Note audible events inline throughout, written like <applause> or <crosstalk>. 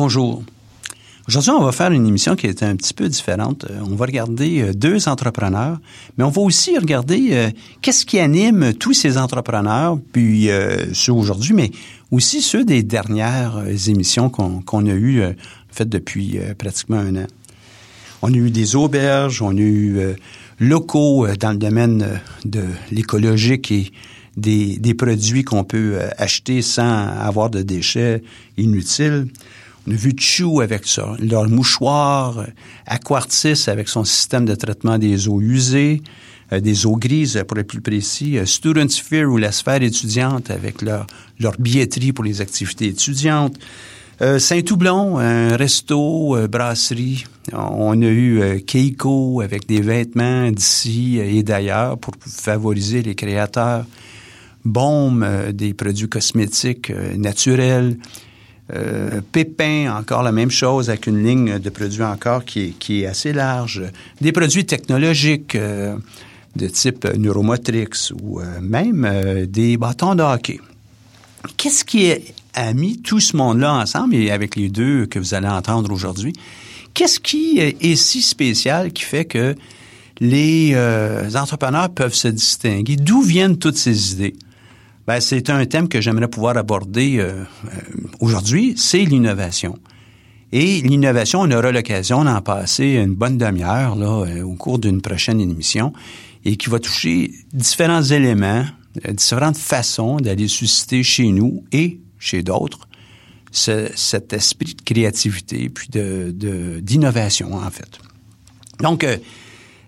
Bonjour. Aujourd'hui, on va faire une émission qui est un petit peu différente. Euh, on va regarder euh, deux entrepreneurs, mais on va aussi regarder euh, qu'est-ce qui anime tous ces entrepreneurs, puis ceux aujourd'hui, mais aussi ceux des dernières émissions qu'on a eues, faites depuis pratiquement un an. On a eu des auberges, on a eu locaux dans le domaine de l'écologique et des, des produits qu'on peut acheter sans avoir de déchets inutiles. On avec ça, leur mouchoir, Aquartis avec son système de traitement des eaux usées, euh, des eaux grises pour être plus précis, euh, Student Sphere ou la sphère étudiante avec leur, billetterie pour les activités étudiantes, euh, Saint-Toublon, un resto, brasserie. On a eu Keiko avec des vêtements d'ici et d'ailleurs pour favoriser les créateurs. Baume, des produits cosmétiques naturels. Euh, Pépin, encore la même chose, avec une ligne de produits encore qui est, assez large. Des produits technologiques euh, de type Neuromotrix ou euh, même des bâtons de hockey. Qu'est-ce qui a mis tout ce monde-là ensemble, et avec les deux que vous allez entendre aujourd'hui, qu'est-ce qui est si spécial qui fait que les entrepreneurs peuvent se distinguer? D'où viennent toutes ces idées? Ben, c'est un thème que j'aimerais pouvoir aborder euh, euh, aujourd'hui, c'est l'innovation. Et l'innovation, on aura l'occasion d'en passer une bonne demi-heure euh, au cours d'une prochaine émission et qui va toucher différents éléments, différentes façons d'aller susciter chez nous et chez d'autres cet esprit de créativité puis d'innovation en fait. Donc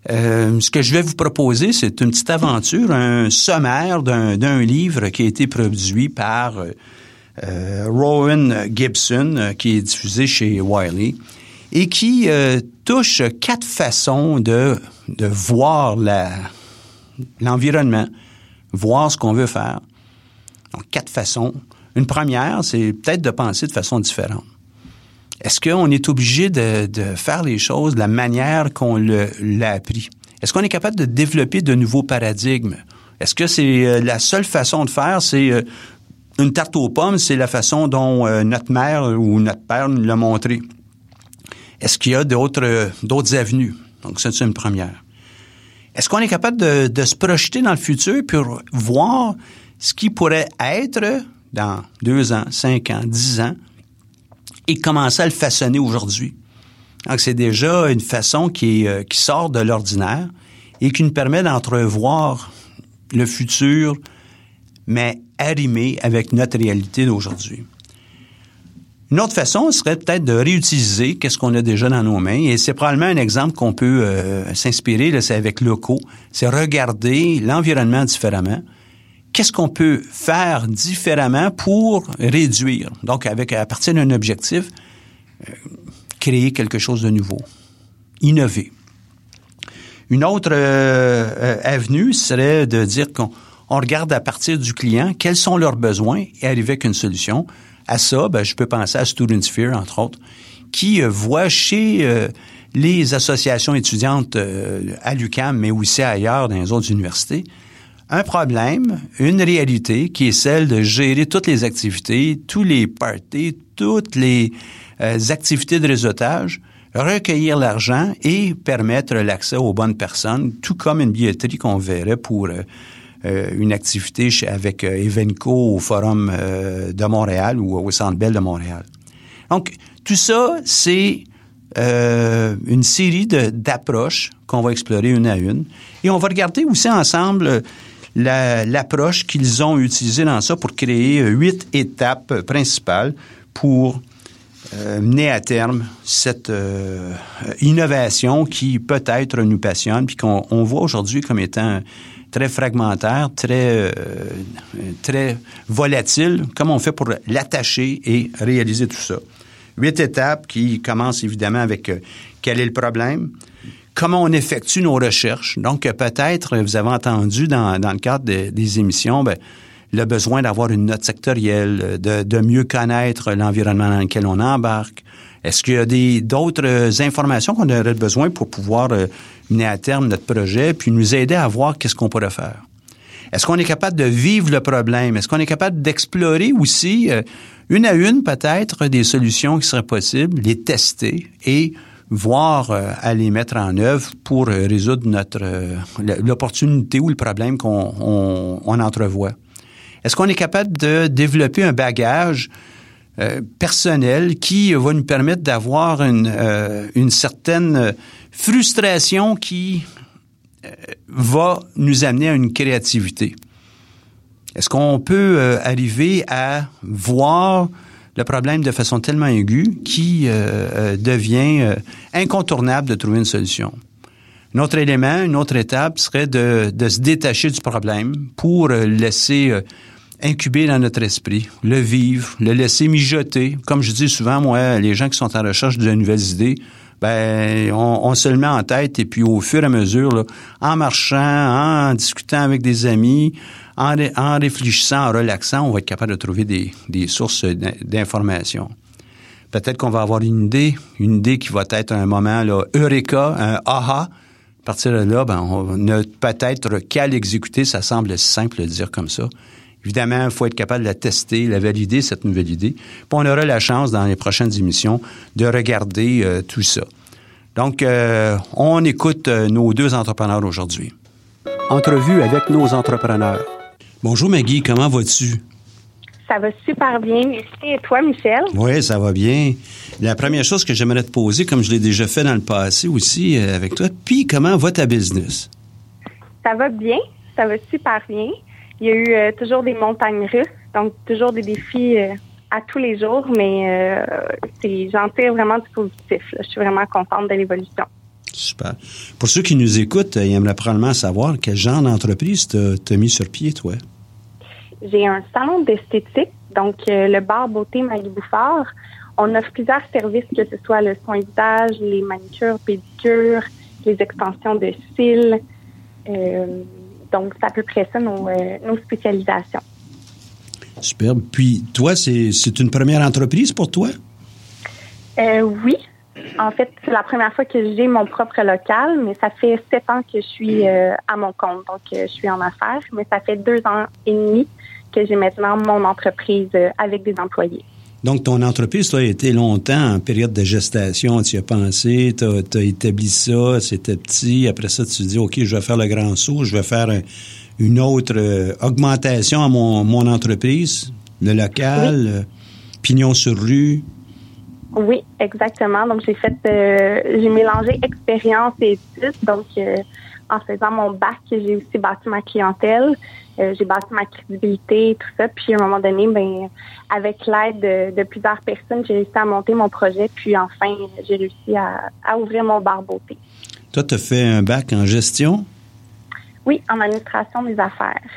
ce que je vais vous proposer, c'est une petite aventure, un sommaire d'un livre qui a été produit par euh, euh Rowan Gibson, euh, qui est diffusé chez Wiley, et qui touche quatre façons de, de voir l'environnement, voir ce qu'on veut faire. Donc, quatre façons. Une première, c'est peut-être de penser de façon différente. Est-ce qu'on est obligé de, faire les choses de la manière qu'on l'a appris? Est-ce qu'on est capable de développer de nouveaux paradigmes? Est-ce que c'est euh, la seule façon de faire, c'est euh, une tarte aux pommes, c'est la façon dont euh, notre mère ou notre père nous l'a montré? Est-ce qu'il y a d'autres avenues? Donc, c'est une première. Est-ce qu'on est capable de, se projeter dans le futur pour voir ce qui pourrait être dans deux ans, cinq ans, dix ans, et commencer à le façonner aujourd'hui. Donc, c'est déjà une façon qui, euh, qui sort de l'ordinaire et qui nous permet d'entrevoir le futur, mais arrimé avec notre réalité d'aujourd'hui. Une autre façon serait peut-être de réutiliser qu'est-ce qu'on a déjà dans nos mains. Et c'est probablement un exemple qu'on peut euh, s'inspirer, c'est avec locaux. C'est regarder l'environnement différemment, qu'est-ce qu'on peut faire différemment pour réduire? Donc, avec à partir d'un objectif, euh, créer quelque chose de nouveau, innover. Une autre euh, euh, avenue serait de dire qu'on regarde à partir du client quels sont leurs besoins et arriver avec une solution. À ça, ben, je peux penser à Student Sphere, entre autres, qui voit chez les associations étudiantes à l'UQAM, mais aussi ailleurs dans les autres universités, un problème, une réalité qui est celle de gérer toutes les activités, tous les parties, toutes les euh, activités de réseautage, recueillir l'argent et permettre l'accès aux bonnes personnes, tout comme une billetterie qu'on verrait pour euh, euh, une activité avec Evenco au Forum de Montréal ou au Centre Bell de Montréal. Donc, tout ça, c'est une série d'approches qu'on va explorer une à une. Et on va regarder aussi ensemble l'approche qu'ils ont utilisée dans ça pour créer huit étapes principales pour euh, mener à terme cette euh, innovation qui peut-être nous passionne, puis qu'on on voit aujourd'hui comme étant très fragmentaire, très, très volatile. Comment on fait pour l'attacher et réaliser tout ça? Huit étapes qui commencent évidemment avec quel est le problème, comment on effectue nos recherches. Donc, peut-être, vous avez entendu dans, le cadre des émissions, ben, le besoin d'avoir une note sectorielle, de, de mieux connaître l'environnement dans lequel on embarque. Est-ce qu'il y a d'autres informations qu'on aurait besoin pour pouvoir euh, mener à terme notre projet, puis nous aider à voir qu'est-ce qu'on pourrait faire? Est-ce qu'on est capable de vivre le problème? Est-ce qu'on est capable d'explorer aussi, euh, une à une peut-être, des solutions qui seraient possibles, les tester et voir euh, à les mettre en œuvre pour résoudre notre l'opportunité ou le problème qu'on on entrevoit? Est-ce qu'on est capable de développer un bagage euh, personnel qui va nous permettre d'avoir une, euh, une, certaine frustration qui euh, va nous amener à une créativité? Est-ce qu'on peut arriver à voir le problème de façon tellement aiguë qui devient incontournable de trouver une solution? Un autre élément, une autre étape serait de, se détacher du problème pour laisser incuber dans notre esprit, le vivre, le laisser mijoter. Comme je dis souvent, moi, les gens qui sont en recherche de nouvelles idées, ben, on, se le met en tête et puis au fur et à mesure, en marchant, en discutant avec des amis, en, réfléchissant, en relaxant, on va être capable de trouver des, des sources d'informations. Peut-être qu'on va avoir une idée, une idée qui va être un moment là, eureka, un aha. À partir de là, ben, on ne peut-être qu'à l'exécuter. Ça semble simple de dire comme ça. Évidemment, il faut être capable de la tester, la valider, cette nouvelle idée. Puis on aura la chance, dans les prochaines émissions, de regarder euh, tout ça. Donc, euh, on écoute euh, nos deux entrepreneurs aujourd'hui. Entrevue avec nos entrepreneurs. Bonjour Maggie, comment vas-tu? Ça va super bien, merci. Et toi, Michel? Oui, ça va bien. La première chose que j'aimerais te poser, comme je l'ai déjà fait dans le passé aussi avec toi, puis comment va ta business? Ça va bien, ça va super bien. Il y a eu euh, toujours des montagnes russes, donc toujours des défis euh, à tous les jours, mais euh, j'en tire vraiment du positif. Je suis vraiment contente de l'évolution. Super. Pour ceux qui nous écoutent, ils aimeraient probablement savoir quel genre d'entreprise t'as mis sur pied, toi? J'ai un salon d'esthétique, donc le bar Beauté Maggie Bouffard. On offre plusieurs services, que ce soit le soin visage, les manicures, pédicures, les extensions de cils, donc, c'est à peu près ça nos, euh, nos spécialisations. Superbe. Puis, toi, c'est une première entreprise pour toi? Euh, oui. En fait, c'est la première fois que j'ai mon propre local, mais ça fait sept ans que je suis euh, à mon compte. Donc, je suis en affaires, mais ça fait deux ans et demi que j'ai maintenant mon entreprise avec des employés. Donc, ton entreprise, toi, a été longtemps en période de gestation. Tu y as pensé, tu as, établi ça, c'était petit. Après ça, tu te dis, OK, je vais faire le grand saut, je vais faire une autre euh, augmentation à mon, mon entreprise, le local, euh, pignon sur rue. Oui, exactement. Donc, j'ai fait, euh, j'ai mélangé expérience et études. Donc, en faisant mon bac, j'ai aussi bâti ma clientèle. Euh, j'ai bâti ma crédibilité, tout ça. Puis à un moment donné, ben, avec l'aide de, plusieurs personnes, j'ai réussi à monter mon projet. Puis enfin, j'ai réussi à, ouvrir mon bar beauté. Toi, tu as fait un bac en gestion? Oui, en administration des affaires.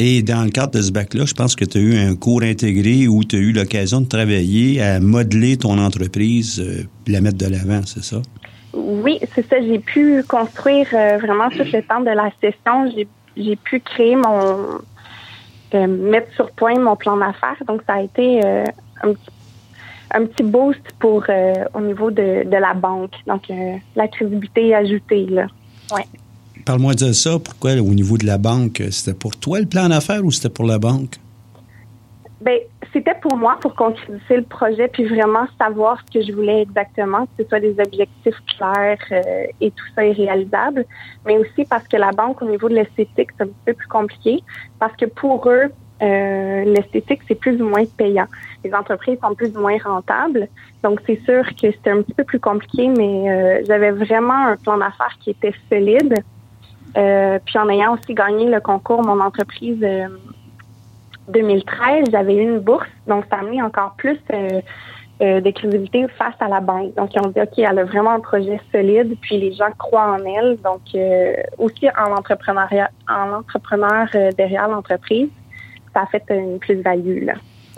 Et dans le cadre de ce bac-là, je pense que tu as eu un cours intégré où tu as eu l'occasion de travailler à modeler ton entreprise, euh, la mettre de l'avant, c'est ça? Oui, c'est ça. J'ai pu construire euh, vraiment tout le temps de la session. J'ai pu créer mon euh, mettre sur point mon plan d'affaires. Donc ça a été euh, un, petit, un petit boost pour au niveau de, de, la banque. Donc la crédibilité ajoutée là. Ouais. Parle-moi de ça. Pourquoi au niveau de la banque, c'était pour toi le plan d'affaires ou c'était pour la banque? Ben, c'était pour moi pour concrétiser le projet puis vraiment savoir ce que je voulais exactement, que ce soit des objectifs clairs euh, et tout ça est réalisable, mais aussi parce que la banque au niveau de l'esthétique c'est un peu plus compliqué parce que pour eux euh, l'esthétique c'est plus ou moins payant. Les entreprises sont plus ou moins rentables, donc c'est sûr que c'était un petit peu plus compliqué, mais euh, j'avais vraiment un plan d'affaires qui était solide. puis en ayant aussi gagné le concours mon entreprise 2013, j'avais eu une bourse, donc ça a amené encore plus euh, euh, de crédibilité face à la banque. Donc, ils ont dit, OK, elle a vraiment un projet solide, puis les gens croient en elle. Donc, euh, aussi en entrepreneuriat, en entrepreneur euh, derrière l'entreprise, ça a fait une plus-value, là.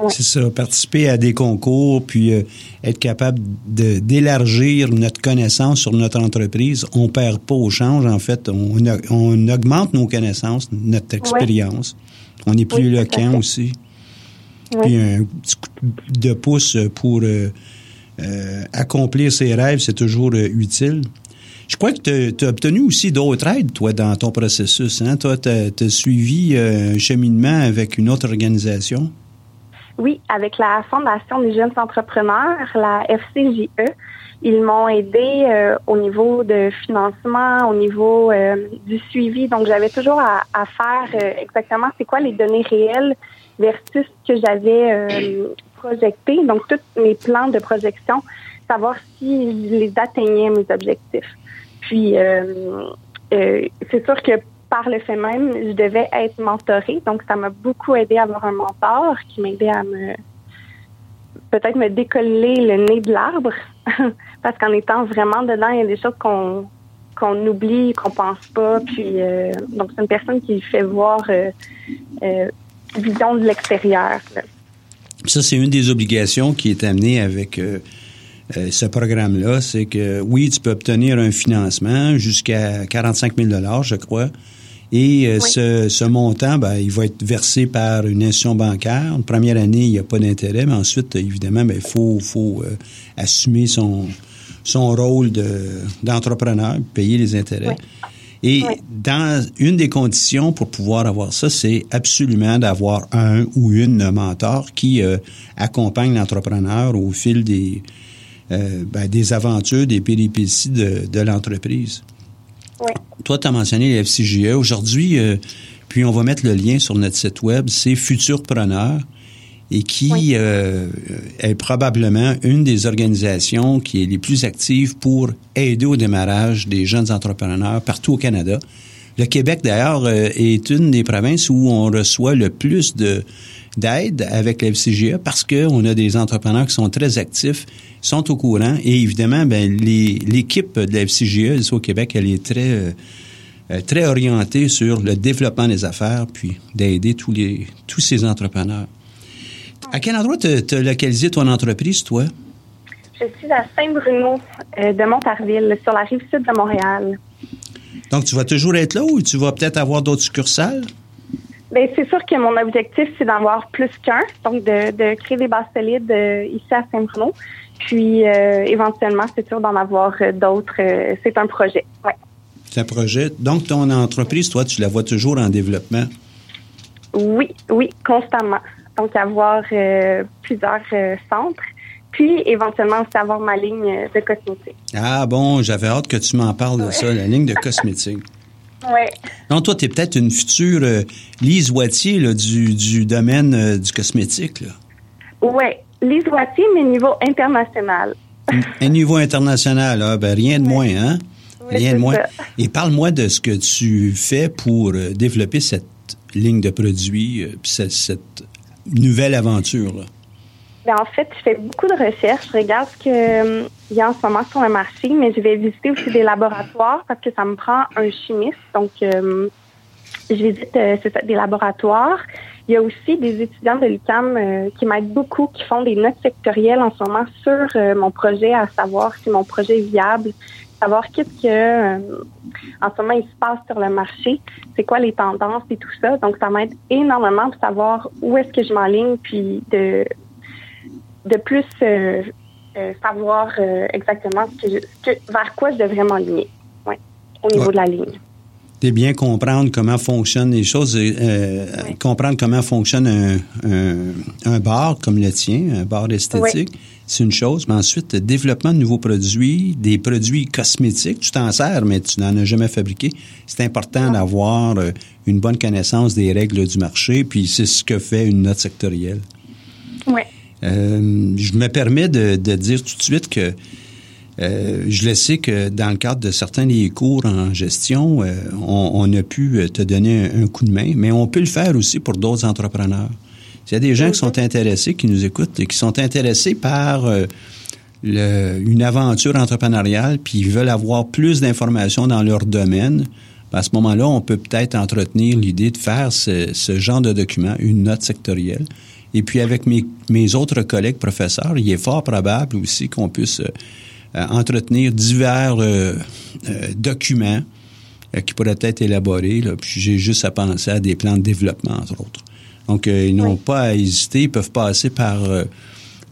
C'est ça, participer à des concours, puis être capable d'élargir notre connaissance sur notre entreprise. On perd pas au change, en fait. On, on augmente nos connaissances, notre expérience. On est plus éloquent aussi. Puis un petit coup de pouce pour euh, euh, accomplir ses rêves, c'est toujours euh, utile. Je crois que tu as obtenu aussi d'autres aides, toi, dans ton processus. Hein? Toi, tu as, suivi un cheminement avec une autre organisation? Oui, avec la Fondation des jeunes entrepreneurs, la FCJE. Ils m'ont aidé au niveau de financement, au niveau du suivi. Donc, j'avais toujours à, faire exactement c'est quoi les données réelles versus ce que j'avais euh, projeté. Donc, tous mes plans de projection, savoir si les atteignais, mes objectifs. Puis, euh, euh, c'est sûr que par le fait même, je devais être mentorée. Donc, ça m'a beaucoup aidé à avoir un mentor qui m'aidait à me peut-être me décoller le nez de l'arbre. <laughs> Parce qu'en étant vraiment dedans, il y a des choses qu'on qu'on oublie, qu'on pense pas. Puis donc c'est une personne qui fait voir vision de l'extérieur. Ça, c'est une des obligations qui est amenée avec euh, euh, ce programme-là. C'est que, oui, tu peux obtenir un financement jusqu'à 45 000 je crois. Et euh, ce, ce, montant, ben, il va être versé par une institution bancaire. Une première année, il n'y a pas d'intérêt, mais ensuite, évidemment, ben, il faut, faut assumer son, son rôle d'entrepreneur, payer les intérêts. Et dans une des conditions pour pouvoir avoir ça, c'est absolument d'avoir un ou une mentor qui euh, accompagne l'entrepreneur au fil des, euh, ben, des aventures, des péripéties de, de l'entreprise. Oui. Toi, tu as mentionné les FCGE. Aujourd'hui, euh, puis on va mettre le lien sur notre site web, c'est Futurpreneur et qui euh, est probablement une des organisations qui est les plus actives pour aider au démarrage des jeunes entrepreneurs partout au Canada. Le Québec, d'ailleurs, euh, est une des provinces où on reçoit le plus de d'aide avec la FCGA parce qu'on a des entrepreneurs qui sont très actifs, sont au courant et évidemment, ben, l'équipe de la FCGA ici au Québec, elle est très euh, très orientée sur le développement des affaires puis d'aider tous les tous ces entrepreneurs. À quel endroit tu as localisé ton entreprise, toi? Je suis à Saint-Bruno euh, de Montarville, sur la rive sud de Montréal. Donc, tu vas toujours être là ou tu vas peut-être avoir d'autres succursales? Bien, c'est sûr que mon objectif, c'est d'en avoir plus qu'un, donc de, créer des bases solides euh, ici à Saint-Bruno. Puis, euh, éventuellement, c'est sûr d'en avoir d'autres. c'est un projet, oui. C'est un projet. Donc, ton entreprise, toi, tu la vois toujours en développement? Oui, oui, constamment donc avoir euh, plusieurs euh, centres. Puis, éventuellement, aussi avoir ma ligne de cosmétiques. Ah bon, j'avais hâte que tu m'en parles de ça, la ligne de cosmétiques. <laughs> Oui. Non, toi, tu es peut-être une future euh, Lise Wattier du, du domaine du cosmétique. Oui, Lise Wattier, mais niveau international. Un niveau international, ah, ben, rien de moins, hein? rien de moins. Et parle-moi de ce que tu fais pour développer cette ligne de produits, puis cette nouvelle aventure? Ben, en fait, je fais beaucoup de recherches. Je regarde ce qu'il euh, y a en ce moment sur le marché, mais je vais visiter aussi des laboratoires parce que ça me prend un chimiste. Donc, euh, je visite euh, des laboratoires. Il y a aussi des étudiants de l'UQAM qui m'aident beaucoup, qui font des notes sectorielles en ce moment sur mon projet, à savoir si mon projet est viable, savoir qu'est-ce que euh, en ce moment il se passe sur le marché, c'est quoi les tendances et tout ça. Donc ça m'aide énormément pour savoir où est-ce que je m'enligne, puis de de plus euh, euh, savoir exactement ce que, vers quoi je devrais m'enligner. Ouais, au niveau de la ligne de bien comprendre comment fonctionnent les choses, euh, comprendre comment fonctionne un, un, bar comme le tien, un bar esthétique, c'est une chose. Mais ensuite, développement de nouveaux produits, des produits cosmétiques, tu t'en sers, mais tu n'en as jamais fabriqué. C'est important d'avoir euh, une bonne connaissance des règles du marché, puis c'est ce que fait une note sectorielle. Oui. Euh, je me permets de, de dire tout de suite que euh, je le sais que dans le cadre de certains des cours en gestion, euh, on, a pu te donner un, coup de main, mais on peut le faire aussi pour d'autres entrepreneurs. S'il y a des gens qui sont intéressés, qui nous écoutent, et qui sont intéressés par euh, une aventure entrepreneuriale, puis ils veulent avoir plus d'informations dans leur domaine, ben, à ce moment-là, on peut peut-être entretenir l'idée de faire ce, genre de document, une note sectorielle. Et puis avec mes, mes, autres collègues professeurs, il est fort probable aussi qu'on puisse euh, entretenir divers euh, documents qui pourraient être élaborés. Là. Puis j'ai juste à penser à des plans de développement, entre autres. Donc, euh, ils n'ont pas à hésiter. Ils peuvent passer par euh,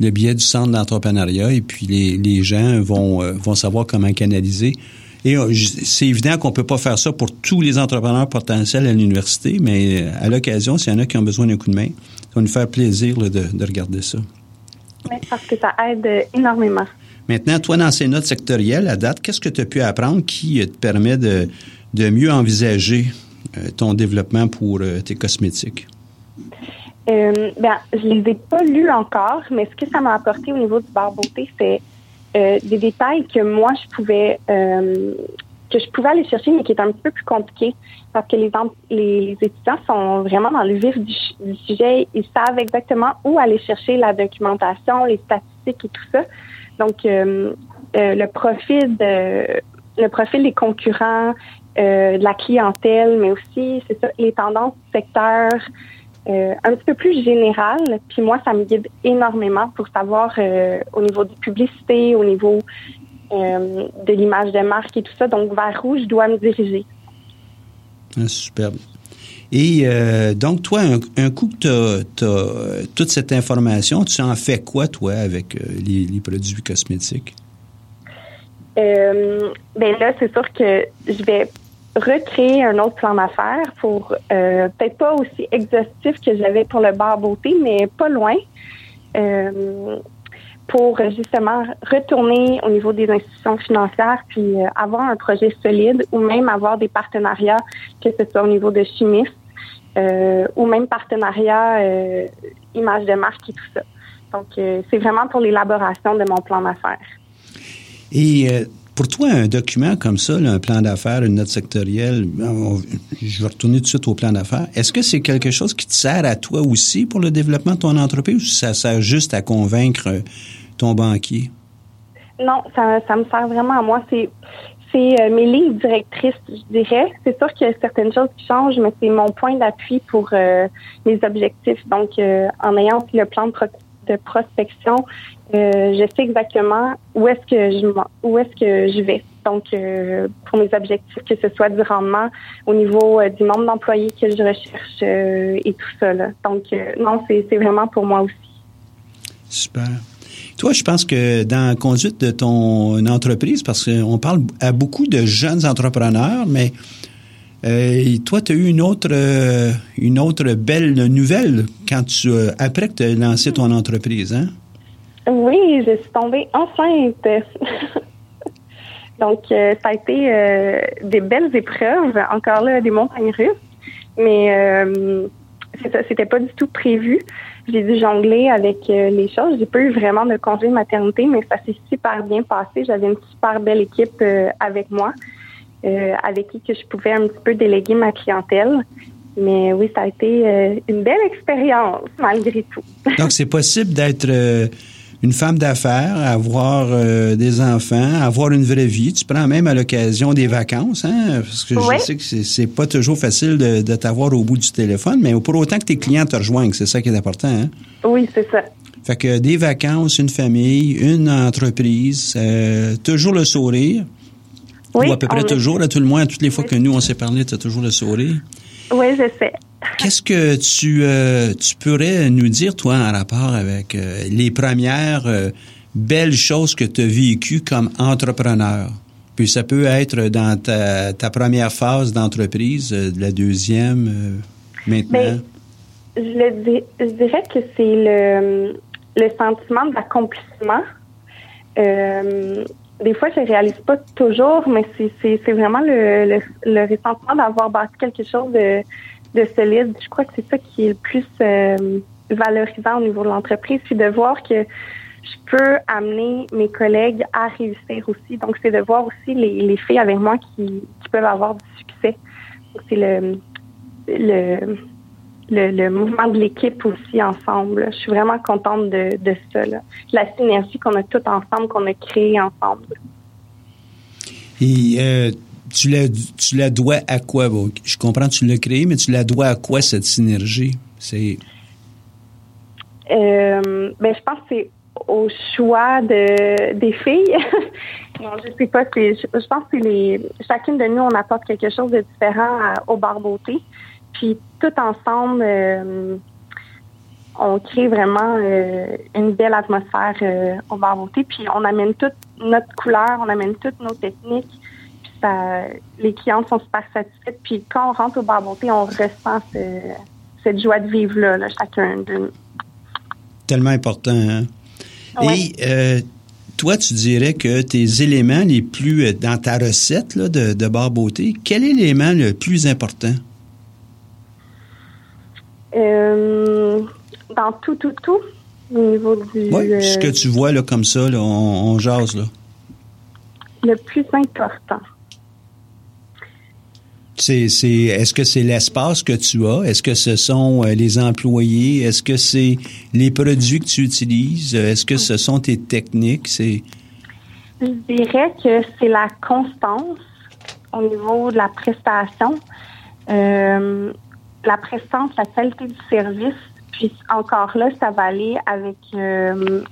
le biais du centre d'entrepreneuriat et puis les, gens vont, euh, vont savoir comment canaliser. Et c'est évident qu'on peut pas faire ça pour tous les entrepreneurs potentiels à l'université, mais à l'occasion, s'il y en a qui ont besoin d'un coup de main, va nous faire plaisir de, de, regarder ça. Oui, parce que ça aide énormément. Maintenant, toi, dans ces notes sectorielles, à date, qu'est-ce que tu as pu apprendre qui te permet de, de mieux envisager ton développement pour tes cosmétiques? Euh, ben, je les ai pas lus encore, mais ce que ça m'a apporté au niveau du bar beauté, c'est euh, des détails que moi je pouvais euh, que je pouvais aller chercher, mais qui est un petit peu plus compliqué parce que les, les, étudiants sont vraiment dans le vif du, sujet. Ils savent exactement où aller chercher la documentation, les statistiques et tout ça. Donc, euh, euh le profil de le profil des concurrents, euh, de la clientèle, mais aussi c'est ça, les tendances du secteur, euh, un petit peu plus général. Puis moi, ça me guide énormément pour savoir euh, au niveau des publicités, au niveau euh, de l'image de marque et tout ça. Donc, vers où je dois me diriger. Ah, superbe. Et donc, toi, un, coup que tu as, toute cette information, tu en fais quoi, toi, avec les, les, produits cosmétiques? ben là, c'est sûr que je vais recréer un autre plan d'affaires pour euh, peut-être pas aussi exhaustif que j'avais pour le bar beauté, mais pas loin. Euh, pour justement retourner au niveau des institutions financières puis euh, avoir un projet solide ou même avoir des partenariats, que ce soit au niveau de chimistes ou même partenariat image de marque et tout ça. Donc, c'est vraiment pour l'élaboration de mon plan d'affaires. Et pour toi, un document comme ça, un plan d'affaires, une note sectorielle, je vais retourner tout de suite au plan d'affaires. Est-ce que c'est quelque chose qui te sert à toi aussi pour le développement de ton entreprise ou ça sert juste à convaincre ton banquier? Non, ça, me sert vraiment à moi. C'est euh, mes lignes directrices, je dirais. C'est sûr qu'il y a certaines choses qui changent, mais c'est mon point d'appui pour euh, mes objectifs. Donc, euh, en ayant le plan de prospection, euh, je sais exactement où est-ce que je où est-ce que je vais. Donc, euh, pour mes objectifs, que ce soit du rendement au niveau euh, du nombre d'employés que je recherche et tout ça. Donc, non, c'est vraiment pour moi aussi. Super. Toi, je pense que dans la conduite de ton entreprise, parce qu'on parle à beaucoup de jeunes entrepreneurs, mais toi, tu as eu une autre, une autre belle nouvelle quand tu, après que tu as lancé ton entreprise, hein? Oui, je suis tombée enceinte. <laughs> Donc, euh, ça a été euh, des belles épreuves, encore là, des montagnes russes. Mais euh, c'était pas du tout prévu. J'ai dû jongler avec euh, les choses. J'ai pas eu vraiment de congé de maternité, mais ça s'est super bien passé. J'avais une super belle équipe avec moi, avec qui que je pouvais un petit peu déléguer ma clientèle. Mais oui, ça a été une belle expérience malgré tout. <laughs> Donc, c'est possible d'être une femme d'affaires, avoir euh, des enfants, avoir une vraie vie. Tu prends même à l'occasion des vacances, hein, parce que je sais que c'est pas toujours facile de, de t'avoir au bout du téléphone, mais pour autant que tes clients te rejoignent, c'est ça qui est important. Hein? Oui, c'est ça. Fait que des vacances, une famille, une entreprise, euh, toujours le sourire. Oui, ou à peu près toujours, à tout le moins, toutes les fois que nous on s'est parlé, tu as toujours le sourire. Oui, je sais. Qu'est-ce que tu, euh, tu pourrais nous dire, toi, en rapport avec euh, les premières euh, belles choses que tu as vécues comme entrepreneur? Puis ça peut être dans ta, première phase d'entreprise, la deuxième, maintenant. Ben, je, dirais que c'est le, le sentiment d'accomplissement. des fois, je ne réalise pas toujours, mais c'est vraiment le, le, d'avoir bâti quelque chose de de solide. Je crois que c'est ça qui est le plus euh, valorisant au niveau de l'entreprise, c'est de voir que je peux amener mes collègues à réussir aussi. Donc, c'est de voir aussi les, les filles avec moi qui, peuvent avoir du succès. C'est le, le le, mouvement de l'équipe aussi ensemble. Je suis vraiment contente de, de ça. La synergie qu'on a tout ensemble, qu'on a créée ensemble. Euh, tu, la, tu dois à quoi? je comprends tu l'as créée, mais tu la dois à quoi cette synergie? C'est. Euh, ben, je pense que c'est au choix de, des filles. <laughs> non, je sais pas. Je, je pense que les, chacune de nous, on apporte quelque chose de différent au bar beauté. Puis tout ensemble, euh, on crée vraiment euh, une belle atmosphère au bar beauté. Puis on amène toute notre couleur, on amène toutes nos techniques. Ça, les clientes sont super satisfaites. Puis quand on rentre au bar beauté, on ressent cette joie de vivre là, chacun de Tellement important. Hein? Et toi, tu dirais que tes éléments les plus dans ta recette là, de, de bar beauté, quel est l'élément le plus important? Euh, dans tout, tout, tout, au niveau du. Oui, ce que tu vois là, comme ça, là, on, on jase. Là. Le plus important. C'est, c'est, est-ce que c'est l'espace que tu as? Est-ce que ce sont euh, les employés? Est-ce que c'est les produits que tu utilises? Est-ce que ce sont tes techniques? C'est... Je dirais que c'est la constance au niveau de la prestation. Euh, la présence, la qualité du service. Puis encore là, ça va aller avec euh,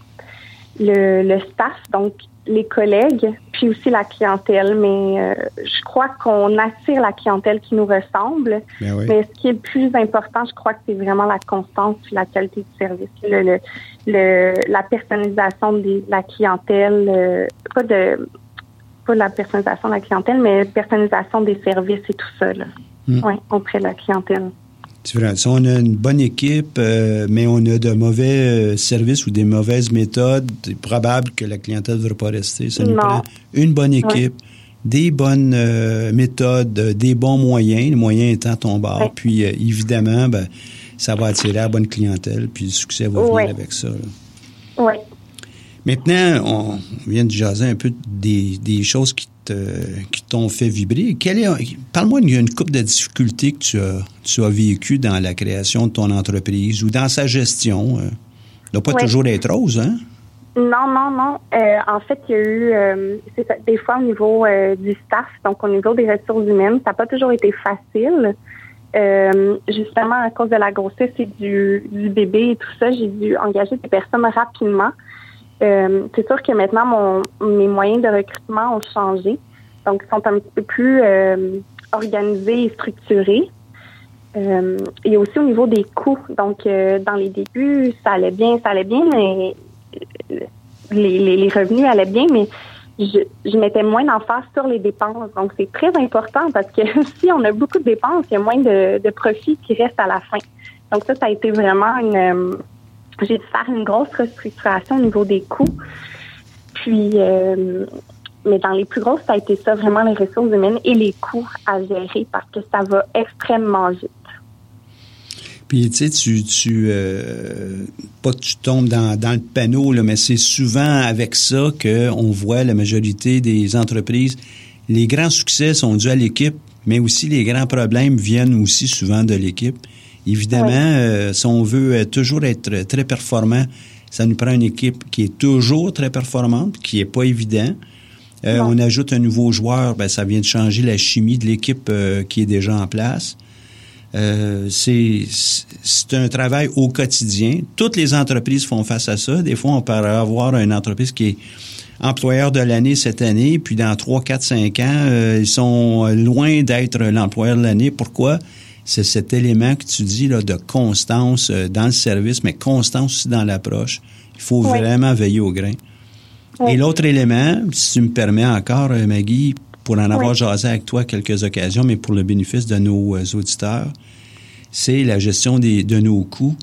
le, staff, donc les collègues, puis aussi la clientèle. Mais euh, je crois qu'on attire la clientèle qui nous ressemble. Ben Mais ce qui est le plus important, je crois que c'est vraiment la constance puis la qualité du service. Le, le, la personnalisation de la clientèle, euh, pas de pas la personnalisation de la clientèle, mais personnalisation des services et tout ça. Là. Mm. Oui, auprès de la clientèle. Si on a une bonne équipe, euh, mais on a de mauvais euh, services ou des mauvaises méthodes, c'est probable que la clientèle ne devrait pas rester. Ça nous prend une bonne équipe, des bonnes euh, méthodes, des bons moyens, le moyen étant ton bar. Puis, évidemment, ben, ça va attirer la bonne clientèle, puis le succès va venir avec ça. Oui. Maintenant, on vient de jaser un peu des, des choses qui qui t'ont fait vibrer. parle-moi d'une coupe de difficultés que tu as, tu as vécues dans la création de ton entreprise ou dans sa gestion. Euh. Doit pas toujours être rose, hein? Non, non, non. Euh, en fait, il y a eu euh, des fois au niveau du staff, donc au niveau des ressources humaines, ça n'a pas toujours été facile. justement, à cause de la grossesse et du, du bébé et tout ça, j'ai dû engager des personnes rapidement. Euh, c'est sûr que maintenant, mon, mes moyens de recrutement ont changé. Donc, ils sont un petit peu plus euh, organisés et structurés. Euh, et aussi au niveau des coûts. Donc, euh, dans les débuts, ça allait bien, ça allait bien, mais les, les, les revenus allaient bien, mais je, je mettais moins d'emphase sur les dépenses. Donc, c'est très important parce que <laughs> si on a beaucoup de dépenses, il y a moins de, de profits qui restent à la fin. Donc, ça, ça a été vraiment une j'ai dû faire une grosse restructuration au niveau des coûts. Puis, euh, mais dans les plus grosses, ça a été ça, vraiment les ressources humaines et les coûts à gérer parce que ça va extrêmement vite. Puis, tu sais, tu, tu euh, pas tu tombes dans, dans le panneau, là, mais c'est souvent avec ça qu'on voit la majorité des entreprises. Les grands succès sont dus à l'équipe, mais aussi les grands problèmes viennent aussi souvent de l'équipe. Évidemment, euh, si on veut euh, toujours être très performant, ça nous prend une équipe qui est toujours très performante, qui est pas évident. Euh, on ajoute un nouveau joueur, ben, ça vient de changer la chimie de l'équipe qui est déjà en place. c'est un travail au quotidien. Toutes les entreprises font face à ça. Des fois, on peut avoir une entreprise qui est employeur de l'année cette année, puis dans 3, 4, 5 ans, ils sont loin d'être l'employeur de l'année. Pourquoi? C'est cet élément que tu dis là, de constance euh, dans le service, mais constance aussi dans l'approche. Il faut vraiment veiller au grain. Et l'autre élément, si tu me permets encore, euh, Maggie, pour en avoir jasé avec toi quelques occasions, mais pour le bénéfice de nos euh, auditeurs, c'est la gestion des, de nos coûts.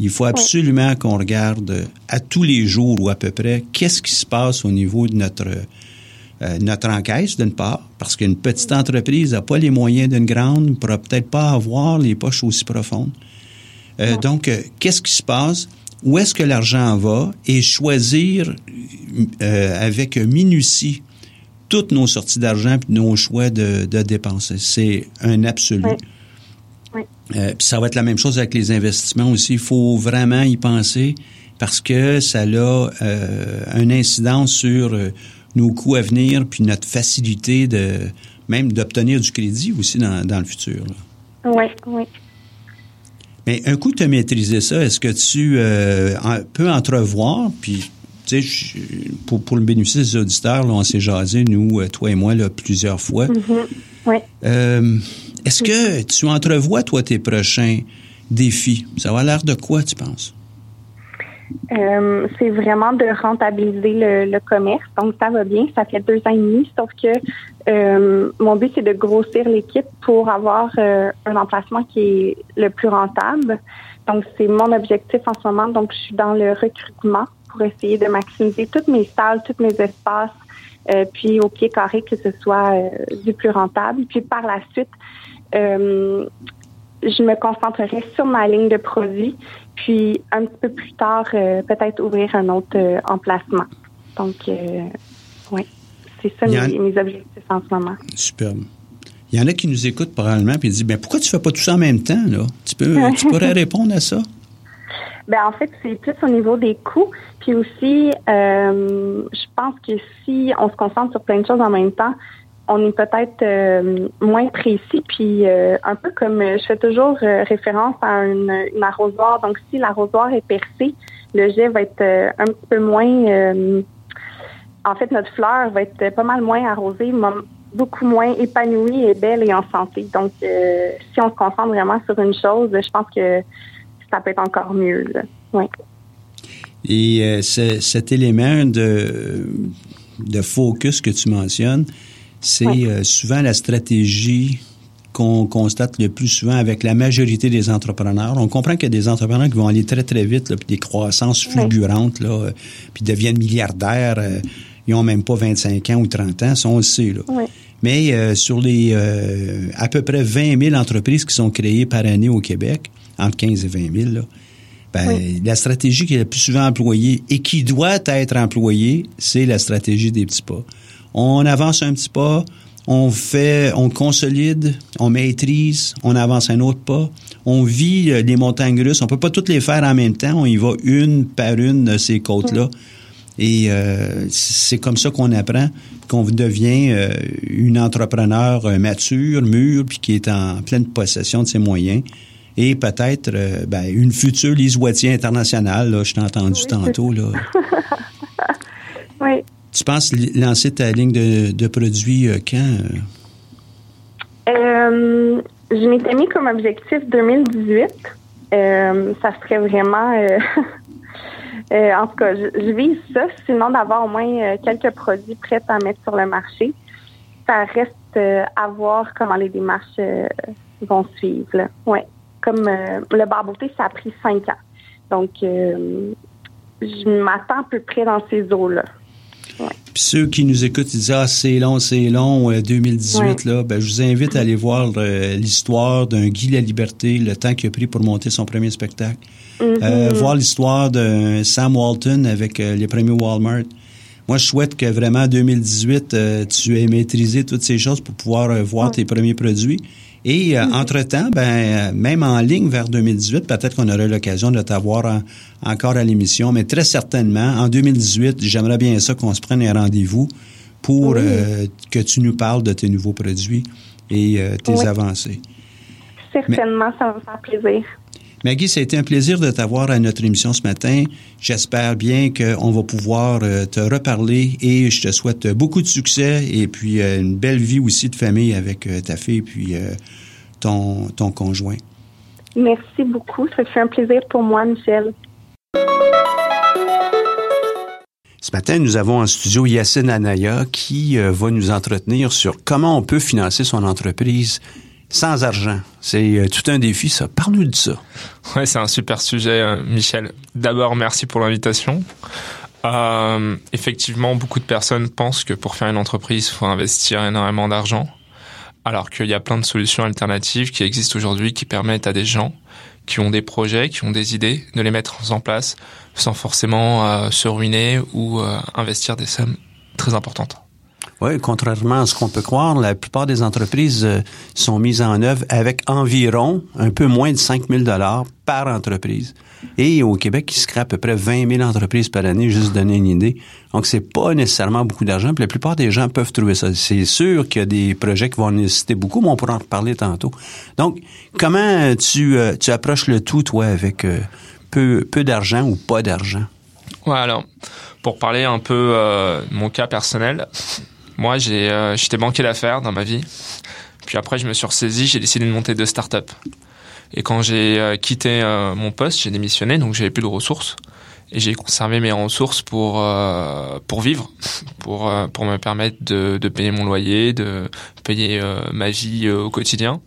Il faut absolument qu'on regarde à tous les jours ou à peu près qu'est-ce qui se passe au niveau de notre euh, notre encaisse, d'une part, parce qu'une petite entreprise n'a pas les moyens d'une grande, ne pourra peut-être pas avoir les poches aussi profondes. Euh, donc, euh, qu'est-ce qui se passe? Où est-ce que l'argent va? Et choisir avec minutie toutes nos sorties d'argent et nos choix de, de dépenser. C'est un absolu. Oui. puis ça va être la même chose avec les investissements aussi. Il faut vraiment y penser parce que ça a un incidence sur nos coûts à venir, puis notre facilité de même d'obtenir du crédit aussi dans, dans le futur. Oui, oui. Mais un coup tu as maîtrisé ça, est-ce que tu euh, peux entrevoir, puis tu sais, pour, pour le bénéfice des auditeurs, là, on s'est jasé, nous, euh, toi et moi, là, plusieurs fois. Mm-hmm. Oui. Euh, est-ce que tu entrevois, toi, tes prochains défis? Ça va l'air de quoi, tu penses? Euh, c'est vraiment de rentabiliser le, commerce. Donc, ça va bien. Ça fait deux ans et demi, sauf que euh, mon but, c'est de grossir l'équipe pour avoir euh, un emplacement qui est le plus rentable. Donc, c'est mon objectif en ce moment. Donc, je suis dans le recrutement pour essayer de maximiser toutes mes salles, tous mes espaces, puis au pied carré, que ce soit du plus rentable. Puis par la suite, je me concentrerai sur ma ligne de produits, puis un petit peu plus tard, euh, peut-être ouvrir un autre euh, emplacement. Donc, euh, oui, c'est ça mes, objectifs en ce moment. Superbe. Il y en a qui nous écoutent probablement et disent, ben pourquoi tu fais pas tout ça en même temps là? Tu peux, tu <laughs> pourrais répondre à ça ben en fait, c'est plus au niveau des coûts. Puis aussi, je pense que si on se concentre sur plein de choses en même temps, on est peut-être euh, moins précis, puis euh, un peu comme euh, je fais toujours référence à une, arrosoir. Donc, si l'arrosoir est percé, le jet va être un petit peu moins. en fait, notre fleur va être pas mal moins arrosée, beaucoup moins épanouie et belle et en santé. Donc, si on se concentre vraiment sur une chose, je pense que ça peut être encore mieux. Et cet élément de, de focus que tu mentionnes, c'est euh, souvent la stratégie qu'on constate le plus souvent avec la majorité des entrepreneurs. On comprend qu'il y a des entrepreneurs qui vont aller très, très vite, puis des croissances fulgurantes, là, euh, puis deviennent milliardaires. Euh, ils ont même pas 25 ans ou 30 ans, sont aussi là. Mais sur les à peu près 20 000 entreprises qui sont créées par année au Québec, entre 15 et 20 000, là, ben, la stratégie qui est la plus souvent employée et qui doit être employée, c'est la stratégie des petits pas on avance un petit pas, on fait, on consolide, on maîtrise, on avance un autre pas, on vit euh, les montagnes russes. On peut pas toutes les faire en même temps. On y va une par une de ces côtes-là. Et euh, c'est comme ça qu'on apprend, qu'on devient euh, une entrepreneur mature, mûre, puis qui est en pleine possession de ses moyens. Et peut-être ben, une future Lise Wattier internationale. Là, je t'ai entendu tantôt. Là. <laughs> oui. Tu penses lancer ta ligne de, produits euh, quand? Euh? Euh, je m'étais mis comme objectif 2018. ça serait vraiment... <laughs> en tout cas, je, vise ça, sinon d'avoir au moins quelques produits prêts à mettre sur le marché. Ça reste à voir comment les démarches vont suivre. Ouais. Comme le bar beauté, ça a pris cinq ans. Donc, je m'attends à peu près dans ces eaux-là. Puis ceux qui nous écoutent, ils disent ah c'est long, c'est long, 2018 là, ben je vous invite à aller voir euh, l'histoire d'un Guy La Liberté, le temps qu'il a pris pour monter son premier spectacle. Mm-hmm. Euh, voir l'histoire de Sam Walton avec euh, les premiers Walmart. Moi, je souhaite que vraiment en 2018, tu aies maîtrisé toutes ces choses pour pouvoir voir tes premiers produits. Et euh, mhm. entre-temps, ben, euh, même en ligne vers 2018, peut-être qu'on aurait l'occasion de t'avoir encore à l'émission, mais très certainement, en 2018, j'aimerais bien ça qu'on se prenne un rendez-vous pour euh, que tu nous parles de tes nouveaux produits et tes avancées. Certainement, ça va me faire plaisir. Maggie, ça a été un plaisir de t'avoir à notre émission ce matin. J'espère bien qu'on va pouvoir te reparler et je te souhaite beaucoup de succès et puis une belle vie aussi de famille avec ta fille puis ton, ton conjoint. Merci beaucoup. Ça fait un plaisir pour moi, Michel. Ce matin, nous avons en studio Yacine Anaya qui euh, va nous entretenir sur comment on peut financer son entreprise sans argent. C'est euh, tout un défi, ça. Parle-nous de ça. Oui, c'est un super sujet, euh, Michel. D'abord, merci pour l'invitation. effectivement, beaucoup de personnes pensent que pour faire une entreprise, il faut investir énormément d'argent alors qu'il y a plein de solutions alternatives qui existent aujourd'hui qui permettent à des gens qui ont des projets, qui ont des idées, de les mettre en place sans forcément euh, se ruiner ou euh, investir des sommes très importantes. Oui, contrairement à ce qu'on peut croire, la plupart des entreprises euh, sont mises en œuvre avec environ un peu moins de 5 000 dollars par entreprise. Et au Québec, il se crée à peu près 20 000 entreprises par année, juste donner une idée. Donc, c'est pas nécessairement beaucoup d'argent. Puis la plupart des gens peuvent trouver ça. C'est sûr qu'il y a des projets qui vont nécessiter beaucoup, mais on pourra en reparler tantôt. Donc, comment tu, euh, tu approches le tout, toi, avec euh, peu, peu d'argent ou pas d'argent? Ouais, alors, pour parler un peu de mon cas personnel, moi, j'ai, euh, j'étais banquier d'affaires dans ma vie. Puis après, je me suis ressaisi, j'ai décidé de monter deux startups. Et quand j'ai euh, quitté euh, mon poste, j'ai démissionné, donc j'avais plus de ressources. Et j'ai conservé mes ressources pour pour vivre, <laughs> pour pour me permettre de, de payer mon loyer, de payer ma vie au quotidien.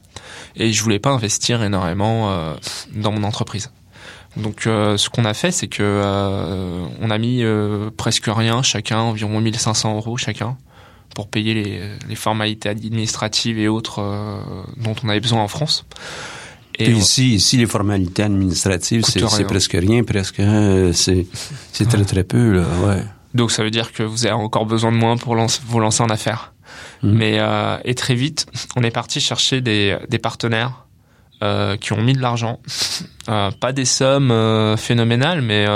Et je voulais pas investir énormément dans mon entreprise. Donc ce qu'on a fait, c'est que on a mis presque rien chacun, environ 1500 euros chacun, pour payer les, les formalités administratives et autres euh, dont on avait besoin en France. Et ici, ici, les formalités administratives, c'est presque rien, presque. Hein, c'est très, très peu, là, ouais. Donc, ça veut dire que vous avez encore besoin de moins pour vous lancer en affaires. Mmh. Mais, euh, et très vite, on est parti chercher des, des partenaires euh, qui ont mis de l'argent. <laughs> Euh, pas des sommes phénoménales, mais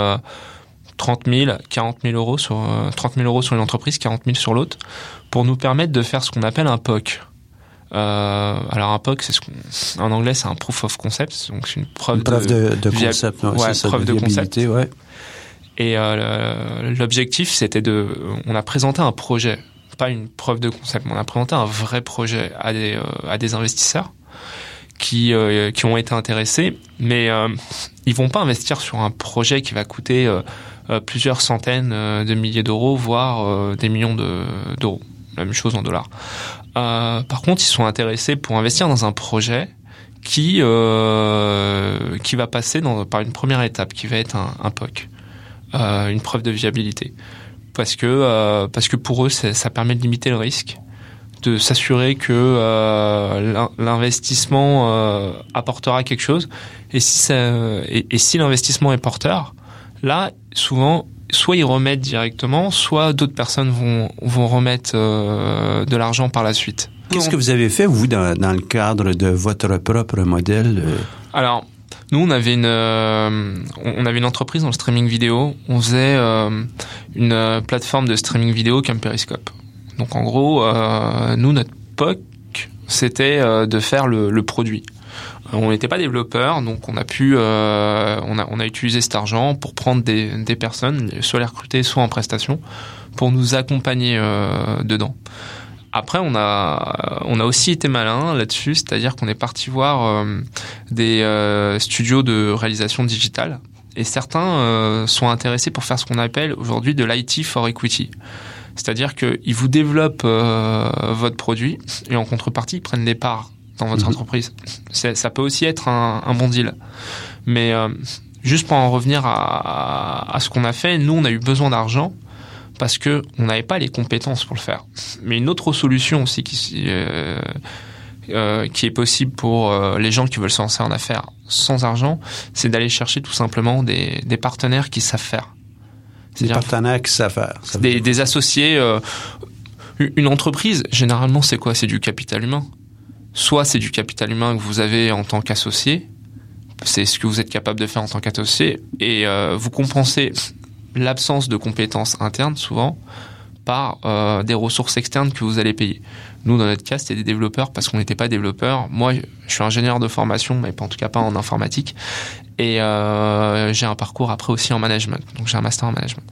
30 000, 40 000 euros sur 30 000 euros sur une entreprise, 40 000 sur l'autre, pour nous permettre de faire ce qu'on appelle un POC. Euh, alors un POC, c'est ce en anglais, c'est un proof of concept, donc c'est une preuve, de, de, concept, ouais, preuve de, concept. Ouais. Et euh, l'objectif, c'était de, on a présenté un projet, pas une preuve de concept, mais on a présenté un vrai projet à des euh, à des investisseurs qui euh, qui ont été intéressés, mais euh, ils vont pas investir sur un projet qui va coûter plusieurs centaines de milliers d'euros, voire des millions d'euros. La même chose en dollars. Euh, par contre, ils sont intéressés pour investir dans un projet qui euh, qui va passer dans, par une première étape, qui va être un, un POC, euh, une preuve de viabilité, parce que euh, parce que pour eux, ça permet de limiter le risque, de s'assurer que euh, l'investissement euh, apportera quelque chose, et si et si l'investissement est porteur, là, souvent soit ils remettent directement, soit d'autres personnes vont, vont remettre euh, de l'argent par la suite. Qu'est-ce que vous avez fait, vous, dans, dans, le cadre de votre propre modèle euh? Alors, nous, on avait une, euh, on avait une entreprise dans le streaming vidéo. On faisait une plateforme de streaming vidéo comme Periscope. Donc, en gros, nous, notre POC, c'était de faire le, le produit. On n'était pas développeur, donc on a pu, euh, on, a, on a utilisé cet argent pour prendre des, des personnes, soit les recruter, soit en prestation, pour nous accompagner euh, dedans. Après, on a, on a aussi été malin là-dessus, c'est-à-dire qu'on est parti voir euh, des euh, studios de réalisation digitale, et certains euh, sont intéressés pour faire ce qu'on appelle aujourd'hui de l'IT for equity. C'est-à-dire qu'ils vous développent votre produit et en contrepartie, ils prennent des parts dans votre mhm. entreprise. Ça peut aussi être un, un bon deal. Mais euh, juste pour en revenir à, à ce qu'on a fait, nous, on a eu besoin d'argent parce que on n'avait pas les compétences pour le faire. Mais une autre solution aussi qui, euh, euh, qui est possible pour euh, les gens qui veulent se lancer en affaires sans argent, c'est d'aller chercher tout simplement des, des partenaires qui savent faire. Des partenaires qui savent faire. Des, des associés. Une entreprise, généralement, c'est quoi? C'est du capital humain soit c'est du capital humain que vous avez en tant qu'associé, c'est ce que vous êtes capable de faire en tant qu'associé, et euh, vous compensez l'absence de compétences internes souvent par euh, des ressources externes que vous allez payer. Nous, dans notre cas, c'était des développeurs parce qu'on n'était pas développeurs. Moi, je suis ingénieur de formation, mais en tout cas pas en informatique. Et euh, j'ai un parcours après aussi en management. Donc j'ai un master en management.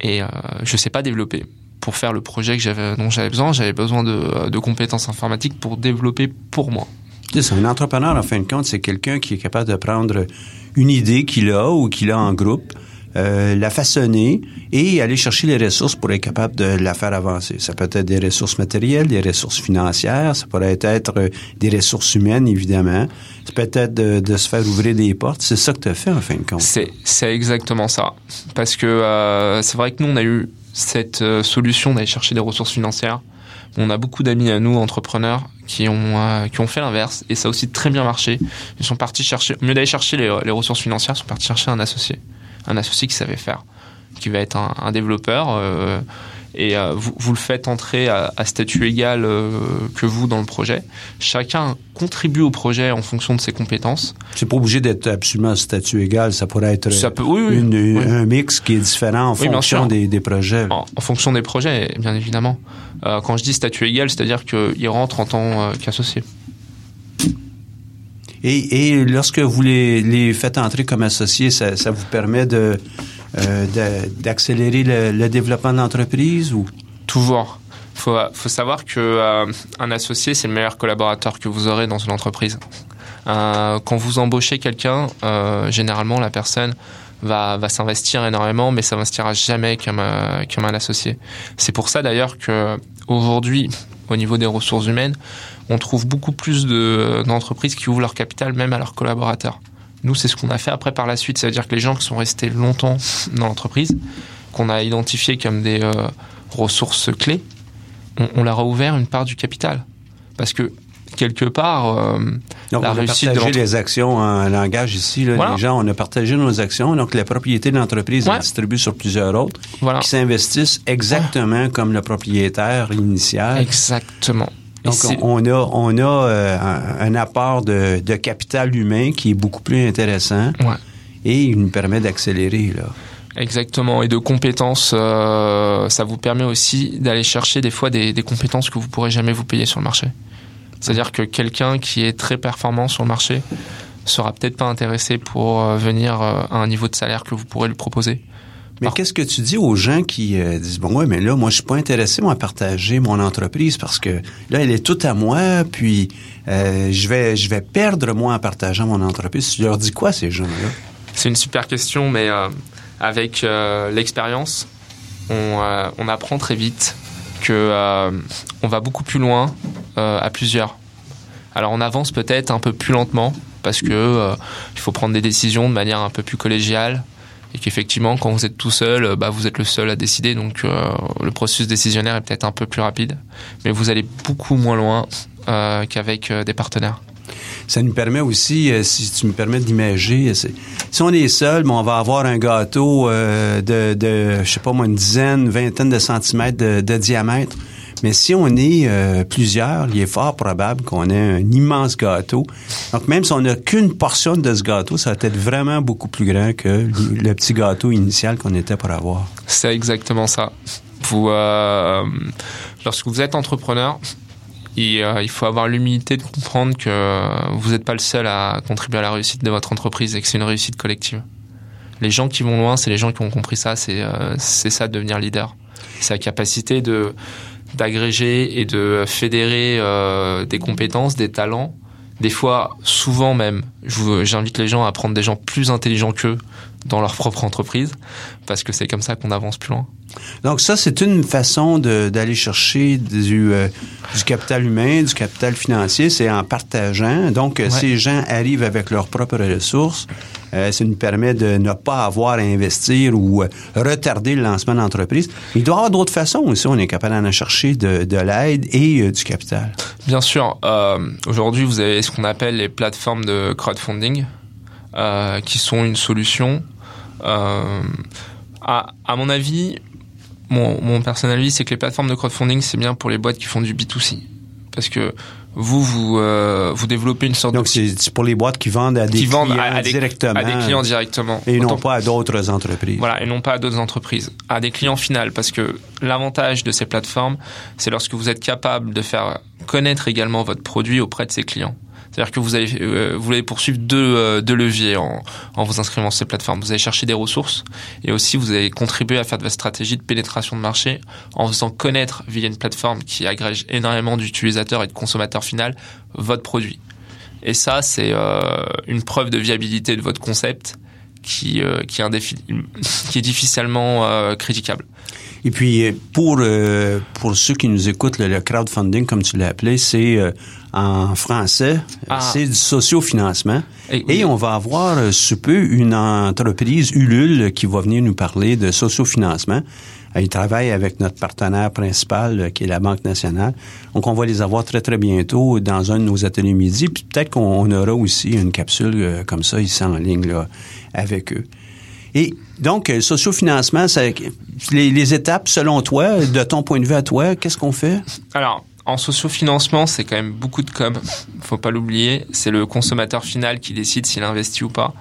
Et je sais pas développer pour faire le projet que j'avais, dont j'avais besoin, j'avais besoin de, de, compétences informatiques pour développer pour moi. C'est un entrepreneur, en fin de compte, c'est quelqu'un qui est capable de prendre une idée qu'il a ou qu'il a en groupe, euh, la façonner et aller chercher les ressources pour être capable de la faire avancer. Ça peut être des ressources matérielles, des ressources financières, ça pourrait être des ressources humaines, évidemment. Ça peut être de, de se faire ouvrir des portes. C'est ça que tu as fait, en fin de compte. C'est, c'est exactement ça. Parce que euh, c'est vrai que nous, on a eu cette euh, solution d'aller chercher des ressources financières. On a beaucoup d'amis à nous, entrepreneurs, qui ont, euh, qui ont fait l'inverse et ça a aussi très bien marché. Ils sont partis chercher, lieu d'aller chercher les, les, ressources financières, ils sont partis chercher un associé. Un associé qui savait faire, qui va être un, un développeur. Euh, et euh, vous, vous, le faites entrer à, à statut égal euh, que vous dans le projet. Chacun contribue au projet en fonction de ses compétences. C'est pas obligé d'être absolument à statut égal, ça pourrait être ça peut, oui, oui, une, oui. un mix qui est différent en fonction des, des, projets. En, en, fonction des projets, bien évidemment. Euh, quand je dis statut égal, c'est-à-dire qu'il rentre en tant qu'associé. Et, et, lorsque vous les, les, faites entrer comme associés, ça, ça vous permet de d'accélérer le, développement de l'entreprise ou? Toujours. Faut faut savoir que euh, un associé c'est le meilleur collaborateur que vous aurez dans une entreprise. Euh, quand vous embauchez quelqu'un euh, généralement la personne va va s'investir énormément mais ça n'investira jamais comme euh, un associé. C'est pour ça d'ailleurs que aujourd'hui au niveau des ressources humaines on trouve beaucoup plus de d'entreprises qui ouvrent leur capital même à leurs collaborateurs nous, c'est ce qu'on a fait après par la suite. Ça veut dire que les gens qui sont restés longtemps dans l'entreprise, qu'on a identifiés comme des euh, ressources clés, on, on, leur a ouvert une part du capital. Parce que quelque part, euh, donc, la on a partagé de les actions en langage ici. Là, Voilà. Les gens, on a partagé nos actions. Donc, la propriété de l'entreprise Ouais. est distribuée sur plusieurs autres Voilà. qui s'investissent exactement comme le propriétaire initial. Exactement. Donc, on a, on a euh, un, un apport de, de capital humain qui est beaucoup plus intéressant Ouais. et il nous permet d'accélérer. Là. Exactement. Et de compétences, euh, ça vous permet aussi d'aller chercher des fois des, des compétences que vous pourrez jamais vous payer sur le marché. C'est-à-dire que quelqu'un qui est très performant sur le marché sera peut-être pas intéressé pour euh, venir à un niveau de salaire que vous pourrez lui proposer. Mais qu'est-ce que tu dis aux gens qui euh, disent bon ouais mais là moi je suis pas intéressé moi à partager mon entreprise parce que là elle est toute à moi puis euh, je vais je vais perdre moi en partageant mon entreprise. Tu leur dis quoi ces gens-là? C'est une super question, mais euh, avec l'expérience, on, on apprend très vite que on va beaucoup plus loin à plusieurs. Alors on avance peut-être un peu plus lentement parce que il faut prendre des décisions de manière un peu plus collégiale et qu'effectivement quand vous êtes tout seul, euh, bah, vous êtes le seul à décider, donc euh, le processus décisionnaire est peut-être un peu plus rapide, mais vous allez beaucoup moins loin euh, qu'avec des partenaires. Ça nous permet aussi, si tu me permets d'imager, si on est seul, on va avoir un gâteau de, de, je sais pas moi, une dizaine, vingtaine de centimètres de diamètre. Mais si on est euh, plusieurs, il est fort probable qu'on ait un immense gâteau. Donc même si on n'a qu'une portion de ce gâteau, ça va être vraiment beaucoup plus grand que le, petit gâteau initial qu'on était pour avoir. C'est exactement ça. Vous, euh, lorsque vous êtes entrepreneur, il, euh, faut avoir l'humilité de comprendre que vous n'êtes pas le seul à contribuer à la réussite de votre entreprise et que c'est une réussite collective. Les gens qui vont loin, c'est les gens qui ont compris ça. C'est euh, ça de devenir leader. C'est la capacité de d'agréger et de fédérer euh, des compétences, des talents. Des fois, souvent même, j'invite les gens à prendre des gens plus intelligents qu'eux dans leur propre entreprise, parce que c'est comme ça qu'on avance plus loin. Donc ça, c'est une façon de- d'aller chercher du, euh, du capital humain, du capital financier, c'est en partageant. Donc, euh, Ouais. ces gens arrivent avec leurs propres ressources. Euh, ça nous permet de ne pas avoir à investir ou euh, retarder le lancement d'entreprise. Il doit y avoir d'autres façons aussi. On est capable d'en chercher de, de l'aide et euh, du capital. Bien sûr, euh, aujourd'hui, vous avez ce qu'on appelle les plateformes de crowdfunding, qui sont une solution. À, à mon avis, mon, mon personnel avis, c'est que les plateformes de crowdfunding, c'est bien pour les boîtes qui font du B2C. Parce que vous, vous, euh, vous développez une sorte Donc, de... c'est c'est pour les boîtes qui vendent à des qui vendent clients à, à des, directement à des clients directement. et non Autant- pas à d'autres entreprises. Voilà, et non pas à d'autres entreprises, à des clients finaux, parce que l'avantage de ces plateformes, c'est lorsque vous êtes capable de faire connaître également votre produit auprès de ces clients. C'est-à-dire que vous allez, euh, poursuivre deux, euh, leviers en, vous inscrivant sur ces plateformes. Vous allez chercher des ressources et aussi vous allez contribuer à faire de votre stratégie de pénétration de marché en faisant connaître via une plateforme qui agrège énormément d'utilisateurs et de consommateurs finaux votre produit. Et ça, c'est euh, une preuve de viabilité de votre concept qui, euh, qui, est, <laughs> qui difficilement euh, critiquable. Et puis, euh, pour, euh, pour ceux qui nous écoutent, le, le crowdfunding, comme tu l'as appelé, c'est euh, en français, Ah. c'est du sociofinancement. Et- Et on va avoir euh, sous peu une entreprise, Ulule, qui va venir nous parler de sociofinancement. Ils travaillent avec notre partenaire principal, qui est la Banque nationale. Donc, on va les avoir très, très bientôt dans un de nos ateliers midi. Puis peut-être qu'on on aura aussi une capsule comme ça ici en ligne là, avec eux. Et donc, le sociofinancement, ça, les, les étapes, selon toi, de ton point de vue à toi, qu'est-ce qu'on fait? Alors, en sociofinancement, c'est quand même beaucoup de com. Faut pas l'oublier. C'est le consommateur final qui décide s'il investit ou pas.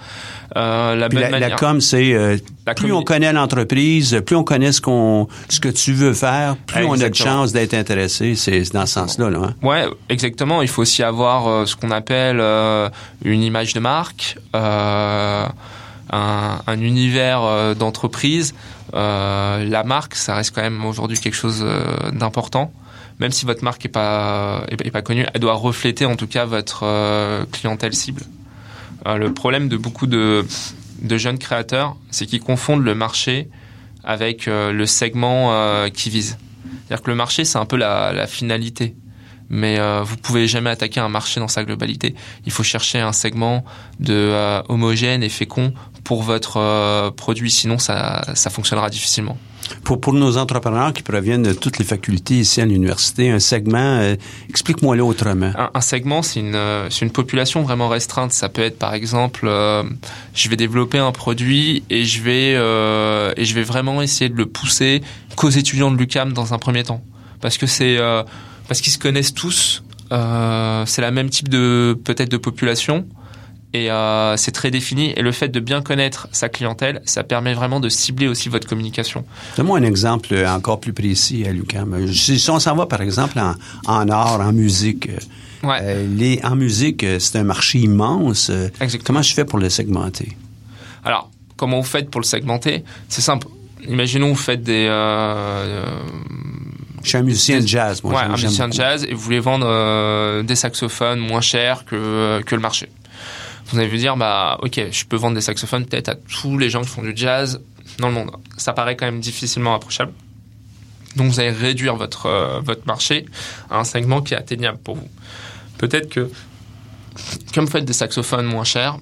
Euh, la, bonne la, com, c'est euh, plus on connaît l'entreprise, plus on connaît ce qu'on, ce que tu veux faire, plus on a de chances d'être intéressé. C'est dans ce sens-là. Là, hein? Ouais, exactement. Il faut aussi avoir euh, ce qu'on appelle euh, une image de marque, un, un, univers d'entreprise. la marque, ça reste quand même aujourd'hui quelque chose d'important même si votre marque est pas est, pas connue, elle doit refléter en tout cas votre euh, clientèle cible. Euh, le problème de beaucoup de, de jeunes créateurs, c'est qu'ils confondent le marché avec euh, le segment qu'ils visent. C'est-à-dire que le marché, c'est un peu la, la finalité mais euh, vous pouvez jamais attaquer un marché dans sa globalité. Il faut chercher un segment de homogène et fécond pour votre produit, sinon ça ça fonctionnera difficilement. Pour, pour nos entrepreneurs qui proviennent de toutes les facultés ici à l'université, un segment, euh, explique-moi-le autrement. Un, segment, c'est une, une population vraiment restreinte. Ça peut être, par exemple, euh, je vais développer un produit et je vais, euh, et je vais vraiment essayer de le pousser qu'aux étudiants de l'UCAM dans un premier temps. Parce que c'est, parce qu'ils se connaissent tous. c'est la même type de, peut-être de population et euh, c'est très défini. Et le fait de bien connaître sa clientèle, ça permet vraiment de cibler aussi votre communication. Donne-moi un exemple encore plus précis à Lucam. Si on s'en va par exemple en, en art, en musique, ouais. euh, les, en musique, euh, c'est un marché immense. Exactement. Comment je fais pour le segmenter? Alors, comment vous faites pour le segmenter? C'est simple. Imaginons vous faites des... Euh, je suis un musicien de jazz, moi. Ouais, un musicien de jazz et vous voulez vendre euh, des saxophones moins chers que, que le marché vous allez vous dire, bah, ok, je peux vendre des saxophones peut-être à tous les gens qui font du jazz dans le monde. Ça paraît quand même difficilement approchable. Donc vous allez réduire votre, euh, votre marché à un segment qui est atteignable pour vous. Peut-être que, comme vous faites des saxophones moins chers,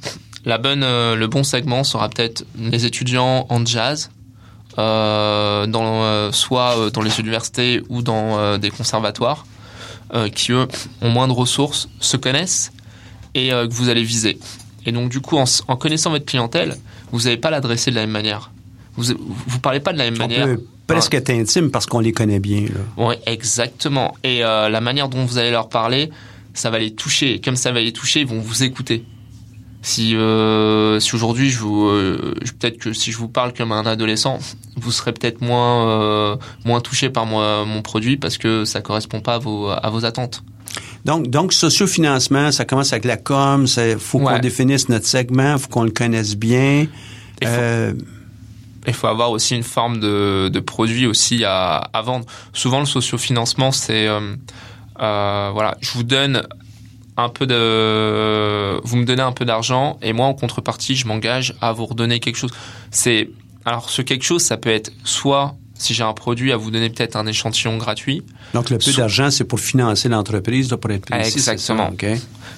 la bonne, euh, le bon segment sera peut-être les étudiants en jazz, euh, dans, euh, soit dans les universités ou dans des conservatoires, qui eux ont moins de ressources, se connaissent et que vous allez viser. Et donc, du coup, en, connaissant votre clientèle, vous n'allez pas l'adresser de la même manière. Vous ne parlez pas de la même On manière. Peut presque être intime parce qu'on les connaît bien. Oui, exactement. Et euh, la manière dont vous allez leur parler, ça va les toucher. Comme ça va les toucher, ils vont vous écouter. Si, euh, si aujourd'hui, je vous, euh, peut-être que si je vous parle comme un adolescent, vous serez peut-être moins, euh, moins touché par moi, mon produit parce que ça correspond pas à vos, à vos attentes. Donc, donc sociofinancement, ça commence avec la com. Il faut qu'on définisse notre segment, faut qu'on le connaisse bien. Il faut, euh, faut avoir aussi une forme de, de produit aussi à, à vendre. Souvent, le sociofinancement, c'est euh, euh, voilà, je vous donne un peu de, vous me donnez un peu d'argent et moi en contrepartie, je m'engage à vous redonner quelque chose. C'est alors ce quelque chose, ça peut être soit si j'ai un produit à vous donner peut-être un échantillon gratuit. Donc le peu d'argent, c'est pour financer l'entreprise, pour être précis. Exactement. Ça,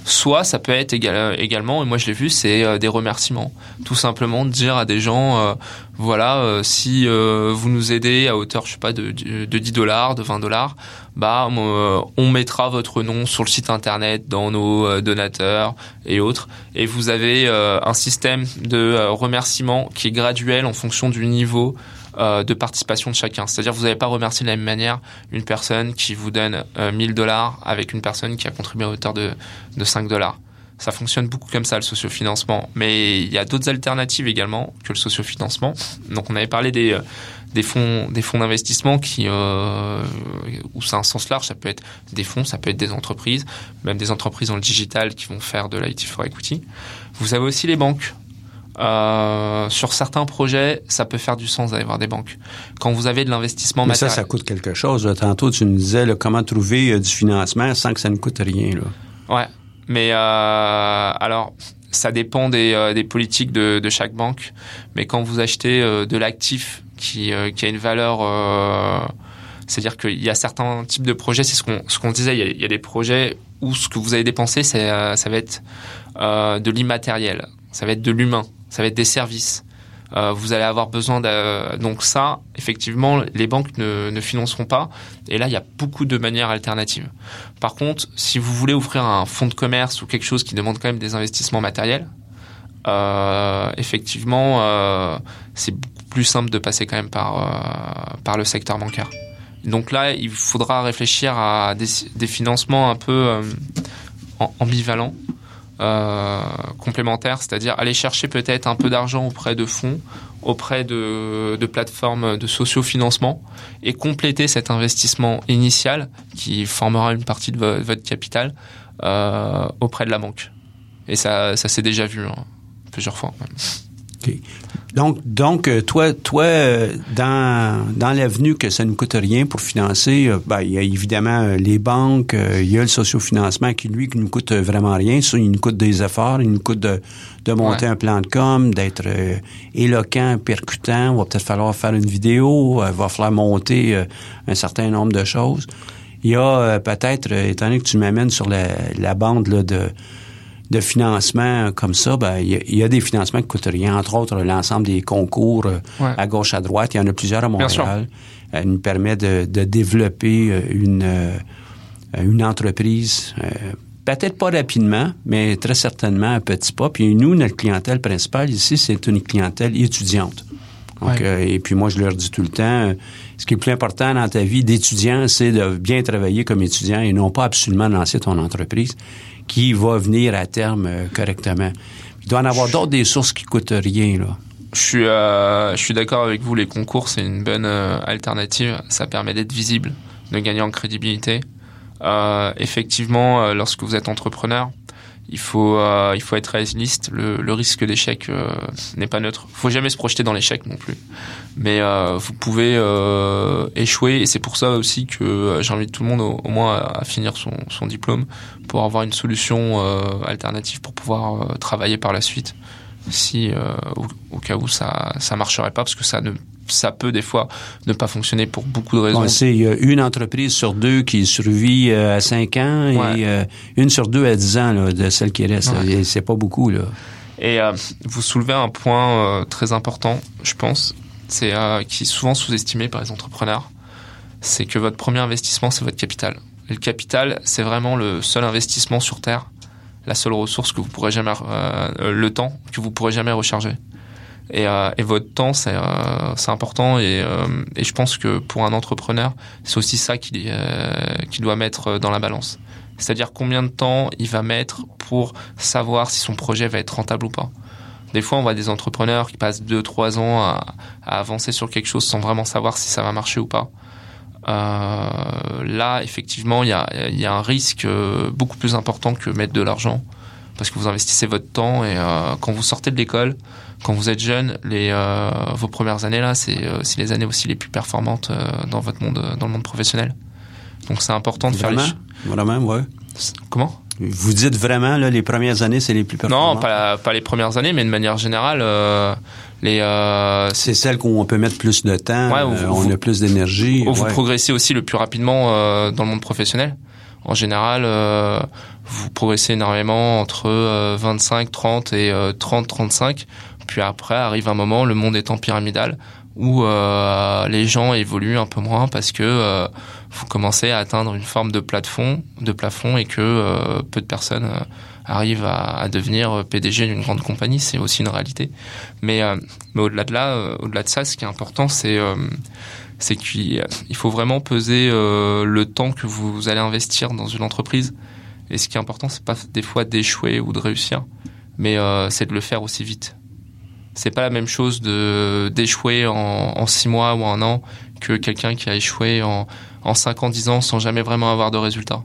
Soit ça peut être égal, également, et moi je l'ai vu, c'est euh, des remerciements. Tout simplement de dire à des gens, euh, voilà, euh, si vous nous aidez à hauteur, je sais pas, de, de 10 dollars, de 20 dollars, bah on mettra votre nom sur le site internet, dans nos donateurs et autres, et vous avez un système de remerciements qui est graduel en fonction du niveau euh, de participation de chacun. C'est-à-dire vous n'allez pas remercier de la même manière une personne qui vous donne 1000 euh, dollars avec une personne qui a contribué à hauteur de, de 5 dollars. Ça fonctionne beaucoup comme ça, le sociofinancement. Mais il y a d'autres alternatives également que le sociofinancement. Donc on avait parlé des, euh, fonds d'investissement qui euh, où c'est un sens large ça peut être des fonds ça peut être des entreprises même des entreprises dans le digital qui vont faire de l'IT for equity vous avez aussi les banques euh, sur certains projets, ça peut faire du sens d'aller voir des banques. Quand vous avez de l'investissement matériel. ça, ça coûte quelque chose. Tantôt, tu nous disais comment trouver euh, du financement sans que ça ne coûte rien. Là. Ouais. Mais euh, alors, ça dépend des, des politiques de, de, chaque banque. Mais quand vous achetez de l'actif qui, qui a une valeur... c'est-à-dire qu'il y a certains types de projets, c'est ce qu'on ce qu'on disait, il y, a, il y, a, des projets où ce que vous allez dépenser, ça va être de l'immatériel, ça va être de l'humain ça va être des services. Euh, vous allez avoir besoin de... Donc ça, effectivement, les banques ne, financeront pas. Et là, il y a beaucoup de manières alternatives. Par contre, si vous voulez ouvrir un fonds de commerce ou quelque chose qui demande quand même des investissements matériels, effectivement, c'est beaucoup plus simple de passer quand même par, par le secteur bancaire. Donc là, il faudra réfléchir à des financements un peu ambivalents euh, complémentaires, c'est-à-dire aller chercher peut-être un peu d'argent auprès de fonds, auprès de, de plateformes de sociofinancement et compléter cet investissement initial qui formera une partie de votre capital euh, auprès de la banque. Et ça, ça s'est déjà vu hein, plusieurs fois. Donc, donc euh, toi, toi, euh, dans, dans l'avenue que ça ne coûte rien pour financer, euh, ben, il y a évidemment les banques, il y a le sociofinancement qui, lui, qui nous coûte vraiment rien. Ça, il nous coûte des efforts, il nous coûte de, de monter un plan de com, d'être éloquent, percutant. Il va peut-être falloir faire une vidéo, il va falloir monter un certain nombre de choses. Il y a peut-être, étant donné que tu m'amènes sur la, la bande là, de de financement comme ça, ben, il y, a des financements qui coûtent rien. Entre autres, l'ensemble des concours euh, à gauche, à droite. Il y en a plusieurs à Montréal. Elle nous permet de, développer euh, une, euh, une entreprise. Peut-être pas rapidement, mais très certainement un petit pas. Puis nous, notre clientèle principale ici, c'est une clientèle étudiante. et puis moi, je leur dis tout le temps, ce qui est le plus important dans ta vie d'étudiant, c'est de bien travailler comme étudiant et non pas absolument lancer ton entreprise qui va venir à terme euh, correctement. Il doit en avoir d'autres des sources qui coûtent rien, là. Je suis, euh, je suis d'accord avec vous. Les concours, c'est une bonne euh, alternative. Ça permet d'être visible, de gagner en crédibilité. Euh, effectivement, lorsque vous êtes entrepreneur, il faut euh, il faut être réaliste. Le, le risque d'échec euh, n'est pas neutre. Il faut jamais se projeter dans l'échec non plus. Mais euh, vous pouvez euh, échouer et c'est pour ça aussi que j'invite tout le monde au, moins à, finir son, son, diplôme pour avoir une solution alternative pour pouvoir travailler par la suite. Si au, au, cas où ça ça marcherait pas parce que ça ne ça peut des fois ne pas fonctionner pour beaucoup de raisons. c'est une entreprise sur deux qui survit euh, à 5 ans et euh, une sur deux à 10 ans là, de celles qui restent. C'est pas beaucoup. Là. Et euh, vous soulevez un point très important, je pense, c'est qui est souvent sous-estimé par les entrepreneurs, c'est que votre premier investissement, c'est votre capital. Et le capital, c'est vraiment le seul investissement sur Terre, la seule ressource que vous pourrez jamais, le temps que vous pourrez jamais recharger. Et, euh, et votre temps, c'est euh, important. Et, euh, et, je pense que pour un entrepreneur, c'est aussi ça qu'il doit mettre dans la balance. C'est-à-dire combien de temps il va mettre pour savoir si son projet va être rentable ou pas. Des fois, on voit des entrepreneurs qui passent 2-3 ans à, avancer sur quelque chose sans vraiment savoir si ça va marcher ou pas. Là, effectivement, il y a, un risque beaucoup plus important que mettre de l'argent parce que vous investissez votre temps et quand vous sortez de l'école, quand vous êtes jeune, les euh, vos premières années là, c'est euh, les années aussi les plus performantes euh, dans votre monde, dans le monde professionnel. Donc c'est important de Vraiment? faire les Vraiment, ouais. Comment? Vous dites vraiment là, les premières années, c'est les plus performantes? Non, pas, pas les premières années, mais de manière générale, les. c'est celles qu'on peut mettre plus de temps, ouais, on a plus d'énergie. Vous progressez aussi le plus rapidement dans le monde professionnel. En général, euh, vous progressez énormément entre 25, euh, 30 et 30, euh, 35. Puis après arrive un moment, le monde étant pyramidal, où les gens évoluent un peu moins parce que vous commencez à atteindre une forme de plafond, de plafond et que peu de personnes arrivent à, devenir PDG d'une grande compagnie. C'est aussi une réalité. Mais, au-delà de au-delà de ça, ce qui est important, c'est qu'il faut vraiment peser euh, le temps que vous allez investir dans une entreprise. Et ce qui est important, c'est pas des fois d'échouer ou de réussir, mais euh, c'est de le faire aussi vite. C'est pas la même chose de d'échouer en, en six mois ou un an que quelqu'un qui a échoué en, en cinq ans, dix ans sans jamais vraiment avoir de résultats.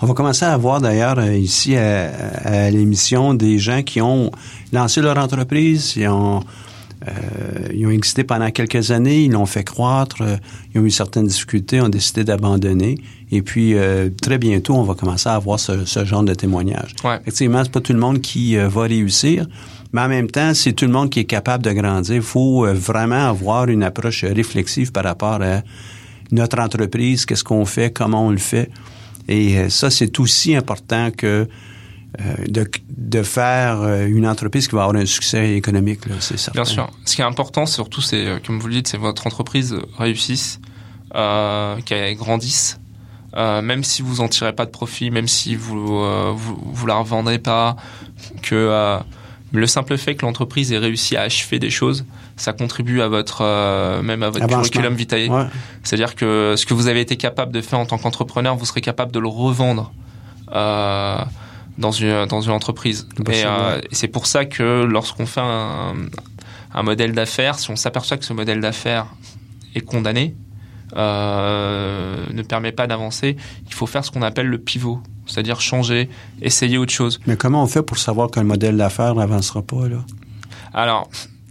On va commencer à voir d'ailleurs euh, ici à, à l'émission des gens qui ont lancé leur entreprise, et ont euh, ils ont existé pendant quelques années, ils l'ont fait croître, euh, ils ont eu certaines difficultés, ont décidé d'abandonner. Et puis, euh, très bientôt, on va commencer à avoir ce, ce genre de témoignages. Ouais. Effectivement, c'est pas tout le monde qui va réussir, mais en même temps, c'est tout le monde qui est capable de grandir. Il faut vraiment avoir une approche réflexive par rapport à notre entreprise, qu'est-ce qu'on fait, comment on le fait. Et ça, c'est aussi important que euh, de, de, faire euh, une entreprise qui va avoir un succès économique, c'est certain. Bien sûr. Ce qui est important, surtout, c'est, euh, comme vous le dites, c'est votre entreprise réussisse, euh, qu'elle grandisse, euh, même si vous en tirez pas de profit, même si vous vous, vous la revendrez pas, que le simple fait que l'entreprise ait réussi à achever des choses, ça contribue à votre euh, même à votre curriculum vitae. C'est-à-dire que ce que vous avez été capable de faire en tant qu'entrepreneur, vous serez capable de le revendre euh, dans une dans une entreprise. Euh, et, c'est pour ça que lorsqu'on fait un, un modèle d'affaires, si on s'aperçoit que ce modèle d'affaires est condamné, ne permet pas d'avancer, il faut faire ce qu'on appelle le pivot, c'est-à-dire changer, essayer autre chose. Mais comment on fait pour savoir qu'un modèle d'affaires n'avancera pas là? Alors,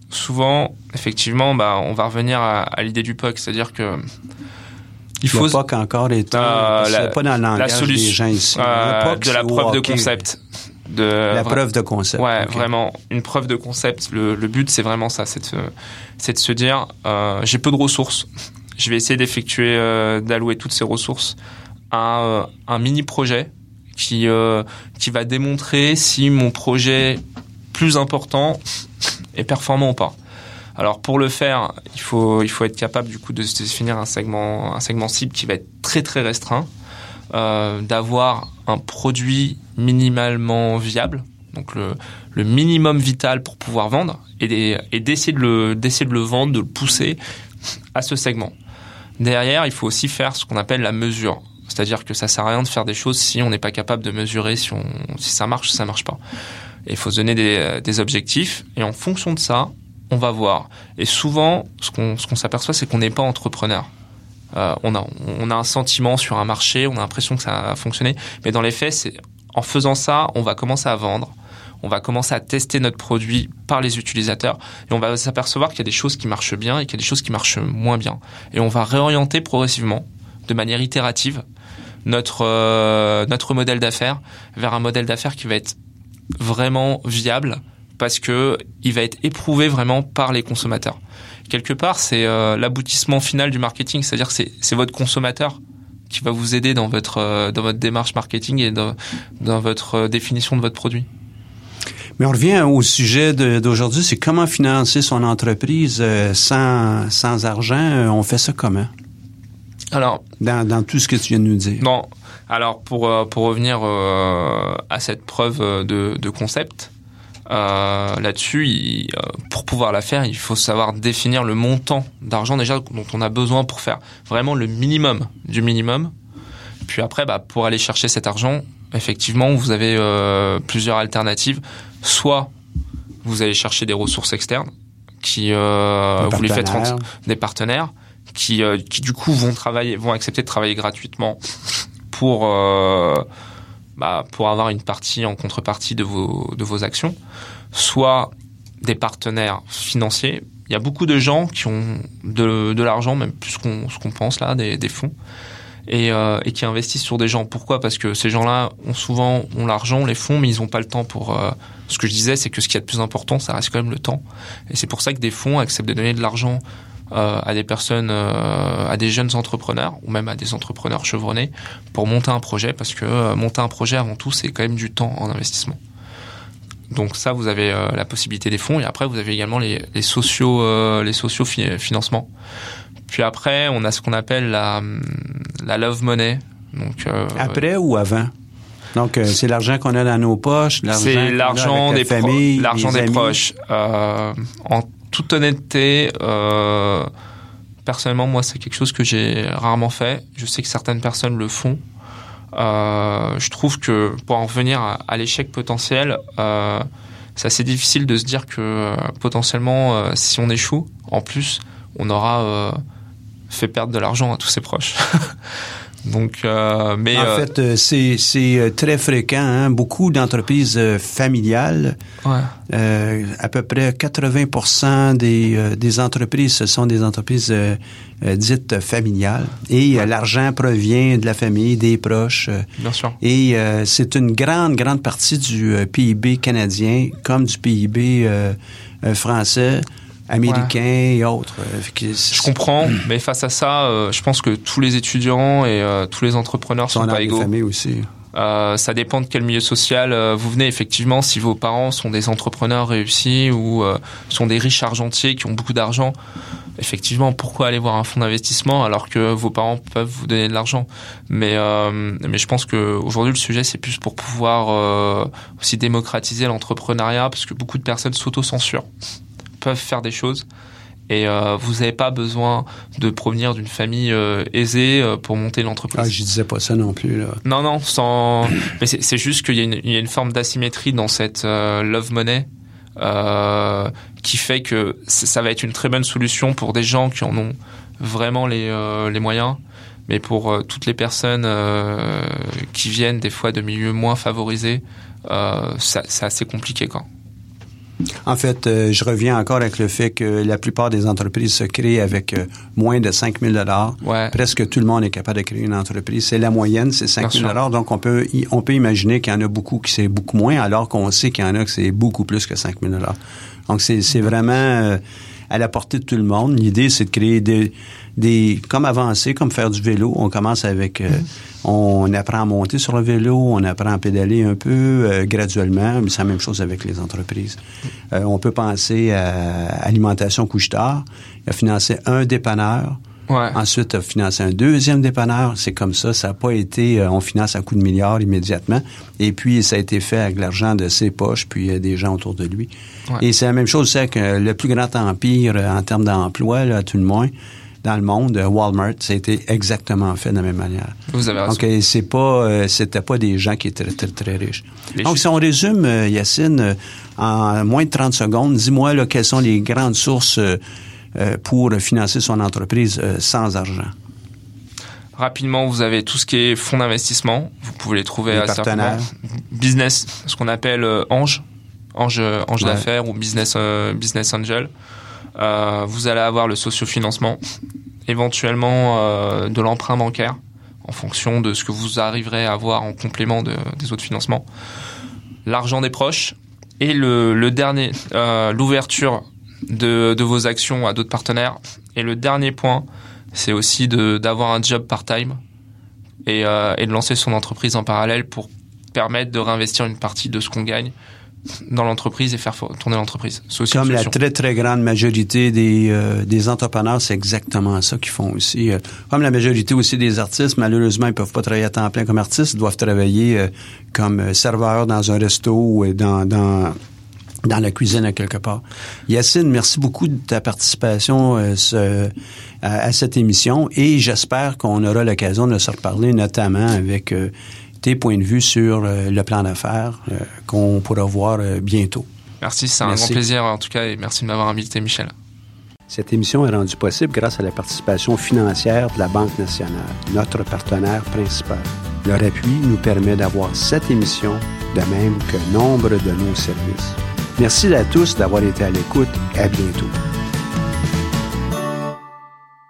souvent, effectivement, bah, on va revenir à, l'idée du POC, c'est-à-dire que il faut le POC encore est euh, pas dans le langage la solution, des gens ici. Euh, de la preuve de concept. De, la preuve de concept. Ouais, vraiment une preuve de concept. Le, but, c'est vraiment ça, c'est de, de, se dire, euh, j'ai peu de ressources, je vais essayer d'effectuer, euh, d'allouer toutes ces ressources à euh, un mini projet qui euh, qui va démontrer si mon projet plus important est performant ou pas. Alors pour le faire, il faut il faut être capable du coup de définir un segment un segment cible qui va être très très restreint, euh, d'avoir un produit minimalement viable, donc le, minimum vital pour pouvoir vendre et, et de le d'essayer de le vendre, de le pousser à ce segment. Derrière, il faut aussi faire ce qu'on appelle la mesure. C'est-à-dire que ça sert à rien de faire des choses si on n'est pas capable de mesurer si, on, si ça marche ça marche pas. il faut se donner des, des, objectifs et en fonction de ça, on va voir. Et souvent, ce qu'on s'aperçoit, c'est qu'on n'est pas entrepreneur. Euh, on a on a un sentiment sur un marché, on a l'impression que ça a fonctionné, mais dans les faits, c'est en faisant ça, on va commencer à vendre, on va commencer à tester notre produit par les utilisateurs et on va s'apercevoir qu'il y a des choses qui marchent bien et qu'il y a des choses qui marchent moins bien. Et on va réorienter progressivement, de manière itérative, notre euh, notre modèle d'affaires vers un modèle d'affaires qui va être vraiment viable parce que il va être éprouvé vraiment par les consommateurs. Quelque part, c'est euh, l'aboutissement final du marketing, c'est-à-dire que c'est votre consommateur qui va vous aider dans votre euh, dans votre démarche marketing et dans, dans votre définition de votre produit. Mais on revient au sujet d'aujourd'hui, c'est comment financer son entreprise euh, sans, sans argent. Euh, on fait ça comment? Alors, dans, dans, tout ce que tu viens de nous dire. Non. Alors, pour, euh, pour revenir à cette preuve de, de concept, euh, là-dessus, pour pouvoir la faire, il faut savoir définir le montant d'argent déjà dont on a besoin pour faire vraiment le minimum du minimum. Puis après, bah, pour aller chercher cet argent, effectivement, vous avez euh, plusieurs alternatives. Soit vous allez chercher des ressources externes qui euh, vous les faites des partenaires qui euh, qui du coup vont travailler vont accepter de travailler gratuitement pour euh, bah, pour avoir une partie en contrepartie de vos de vos actions soit des partenaires financiers il y a beaucoup de gens qui ont de, de l'argent même plus qu'on ce qu'on pense là des, des fonds et, euh, et, qui investissent sur des gens. Pourquoi? Parce que ces gens-là ont souvent ont l'argent, les fonds, mais ils n'ont pas le temps pour. Ce que je disais, c'est que ce qui est le plus important, ça reste quand même le temps. Et c'est pour ça que des fonds acceptent de donner de l'argent à des personnes, euh, à des jeunes entrepreneurs ou même à des entrepreneurs chevronnés pour monter un projet, parce que euh, monter un projet avant tout, c'est quand même du temps en investissement. Donc ça, vous avez la possibilité des fonds et après vous avez également les, les sociaux, les sociaux financements. Puis après, on a ce qu'on appelle la, la love money. Donc, euh, après ou avant? Donc, euh, c'est l'argent qu'on a dans nos poches, C'est l'argent des familles, l'argent des proches. Euh, en toute honnêteté, euh, personnellement, moi, c'est quelque chose que j'ai rarement fait. Je sais que certaines personnes le font. Euh, je trouve que pour en revenir à, l'échec potentiel, euh, c'est assez difficile de se dire que potentiellement, si on échoue, en plus, on aura fait perdre de l'argent à tous ses proches. <laughs> Donc, euh, mais en euh, fait, euh, c'est c'est euh, très fréquent. Hein? Beaucoup d'entreprises familiales, ouais. à peu près 80% des des entreprises, ce sont des entreprises dites familiales, et l'argent provient de la famille, des proches. Bien sûr. Et c'est une grande grande partie du PIB canadien, comme du PIB français américains et autres. Euh, je comprends, <clears throat> mais face à ça, euh, je pense que tous les étudiants et euh, tous les entrepreneurs sont, sont pas égaux. aussi. Euh, ça dépend de quel milieu social euh, vous venez. Effectivement, si vos parents sont des entrepreneurs réussis ou euh, sont des riches argentiers qui ont beaucoup d'argent, effectivement, pourquoi aller voir un fonds d'investissement alors que vos parents peuvent vous donner de l'argent? Mais mais je pense que aujourd'hui le sujet c'est plus pour pouvoir aussi démocratiser l'entrepreneuriat parce que beaucoup de personnes s'auto-censurent, peuvent faire des choses et euh, vous n'avez pas besoin de provenir d'une famille euh, aisée euh, pour monter l'entreprise. Ah, je disais pas ça non plus là. Non, non, sans. Mais c'est juste qu'il y, y, a une forme d'asymétrie dans cette love money qui fait que ça va être une très bonne solution pour des gens qui en ont vraiment les, les moyens. Mais pour toutes les personnes qui viennent des fois de milieux moins favorisés, c'est assez compliqué quoi. En fait, euh, je reviens encore avec le fait que la plupart des entreprises se créent avec euh, moins de 5 000 ouais. Presque tout le monde est capable de créer une entreprise. C'est la moyenne, c'est 5 000 Donc, on peut, on peut imaginer qu'il y en a beaucoup qui c'est beaucoup moins, alors qu'on sait qu'il y en a que c'est beaucoup plus que 5 000 Donc, c'est vraiment euh, à la portée de tout le monde. L'idée, c'est de créer des, des, comme avancer, comme faire du vélo. On commence avec, on apprend à monter sur le vélo, on apprend à pédaler un peu euh, graduellement, mais c'est la même chose avec les entreprises. Euh, on peut penser à Alimentation Couche-Tard. Il a financé un dépanneur. Ouais. Ensuite, a financé un deuxième dépanneur. C'est comme ça. Ça n'a pas été, euh, on finance à coup de milliards immédiatement. Et puis, ça a été fait avec l'argent de ses poches, puis des gens autour de lui. Et c'est la même chose, c'est que le plus grand empire en termes d'emploi, là, tout le moins, dans le monde, euh, Walmart, ça a été exactement fait de la même manière. Vous avez raison. Donc, euh, c'est pas, euh, c'était pas des gens qui étaient très, très, riches. Donc, si on résume, Yacine, en moins de 30 secondes, dis-moi, là, quelles sont les grandes sources pour financer son entreprise sans argent? Rapidement, vous avez tout ce qui est fonds d'investissement. Vous pouvez les trouver à partenaires. Business, ce qu'on appelle Ange, Ange, Ange d'affaires ou Business, business Angel. Euh, vous allez avoir le sociofinancement, éventuellement euh, de l'emprunt bancaire en fonction de ce que vous arriverez à avoir en complément des autres financements. L'argent des proches et le, dernier, euh, l'ouverture de, vos actions à d'autres partenaires. Et le dernier point, c'est aussi d'avoir un job part-time et, et de lancer son entreprise en parallèle pour permettre de réinvestir une partie de ce qu'on gagne dans l'entreprise et faire tourner l'entreprise. Comme la très, très grande majorité des, euh, des entrepreneurs, c'est exactement ça qu'ils font aussi. Euh, comme la majorité aussi des artistes, malheureusement, ils peuvent pas travailler à temps plein comme artistes, ils doivent travailler euh, comme serveurs dans un resto ou dans, dans, dans la cuisine à quelque part. Yacine, merci beaucoup de ta participation à, cette émission et j'espère qu'on aura l'occasion de se reparler notamment avec tes points de vue sur euh, le plan d'affaires euh, qu'on pourra voir euh, bientôt. Merci, c'est un grand plaisir en tout cas et merci de m'avoir invité, Michel. Cette émission est rendue possible grâce à la participation financière de la Banque nationale, notre partenaire principal. Leur appui nous permet d'avoir cette émission, de même que nombre de nos services. Merci à tous d'avoir été à l'écoute à bientôt.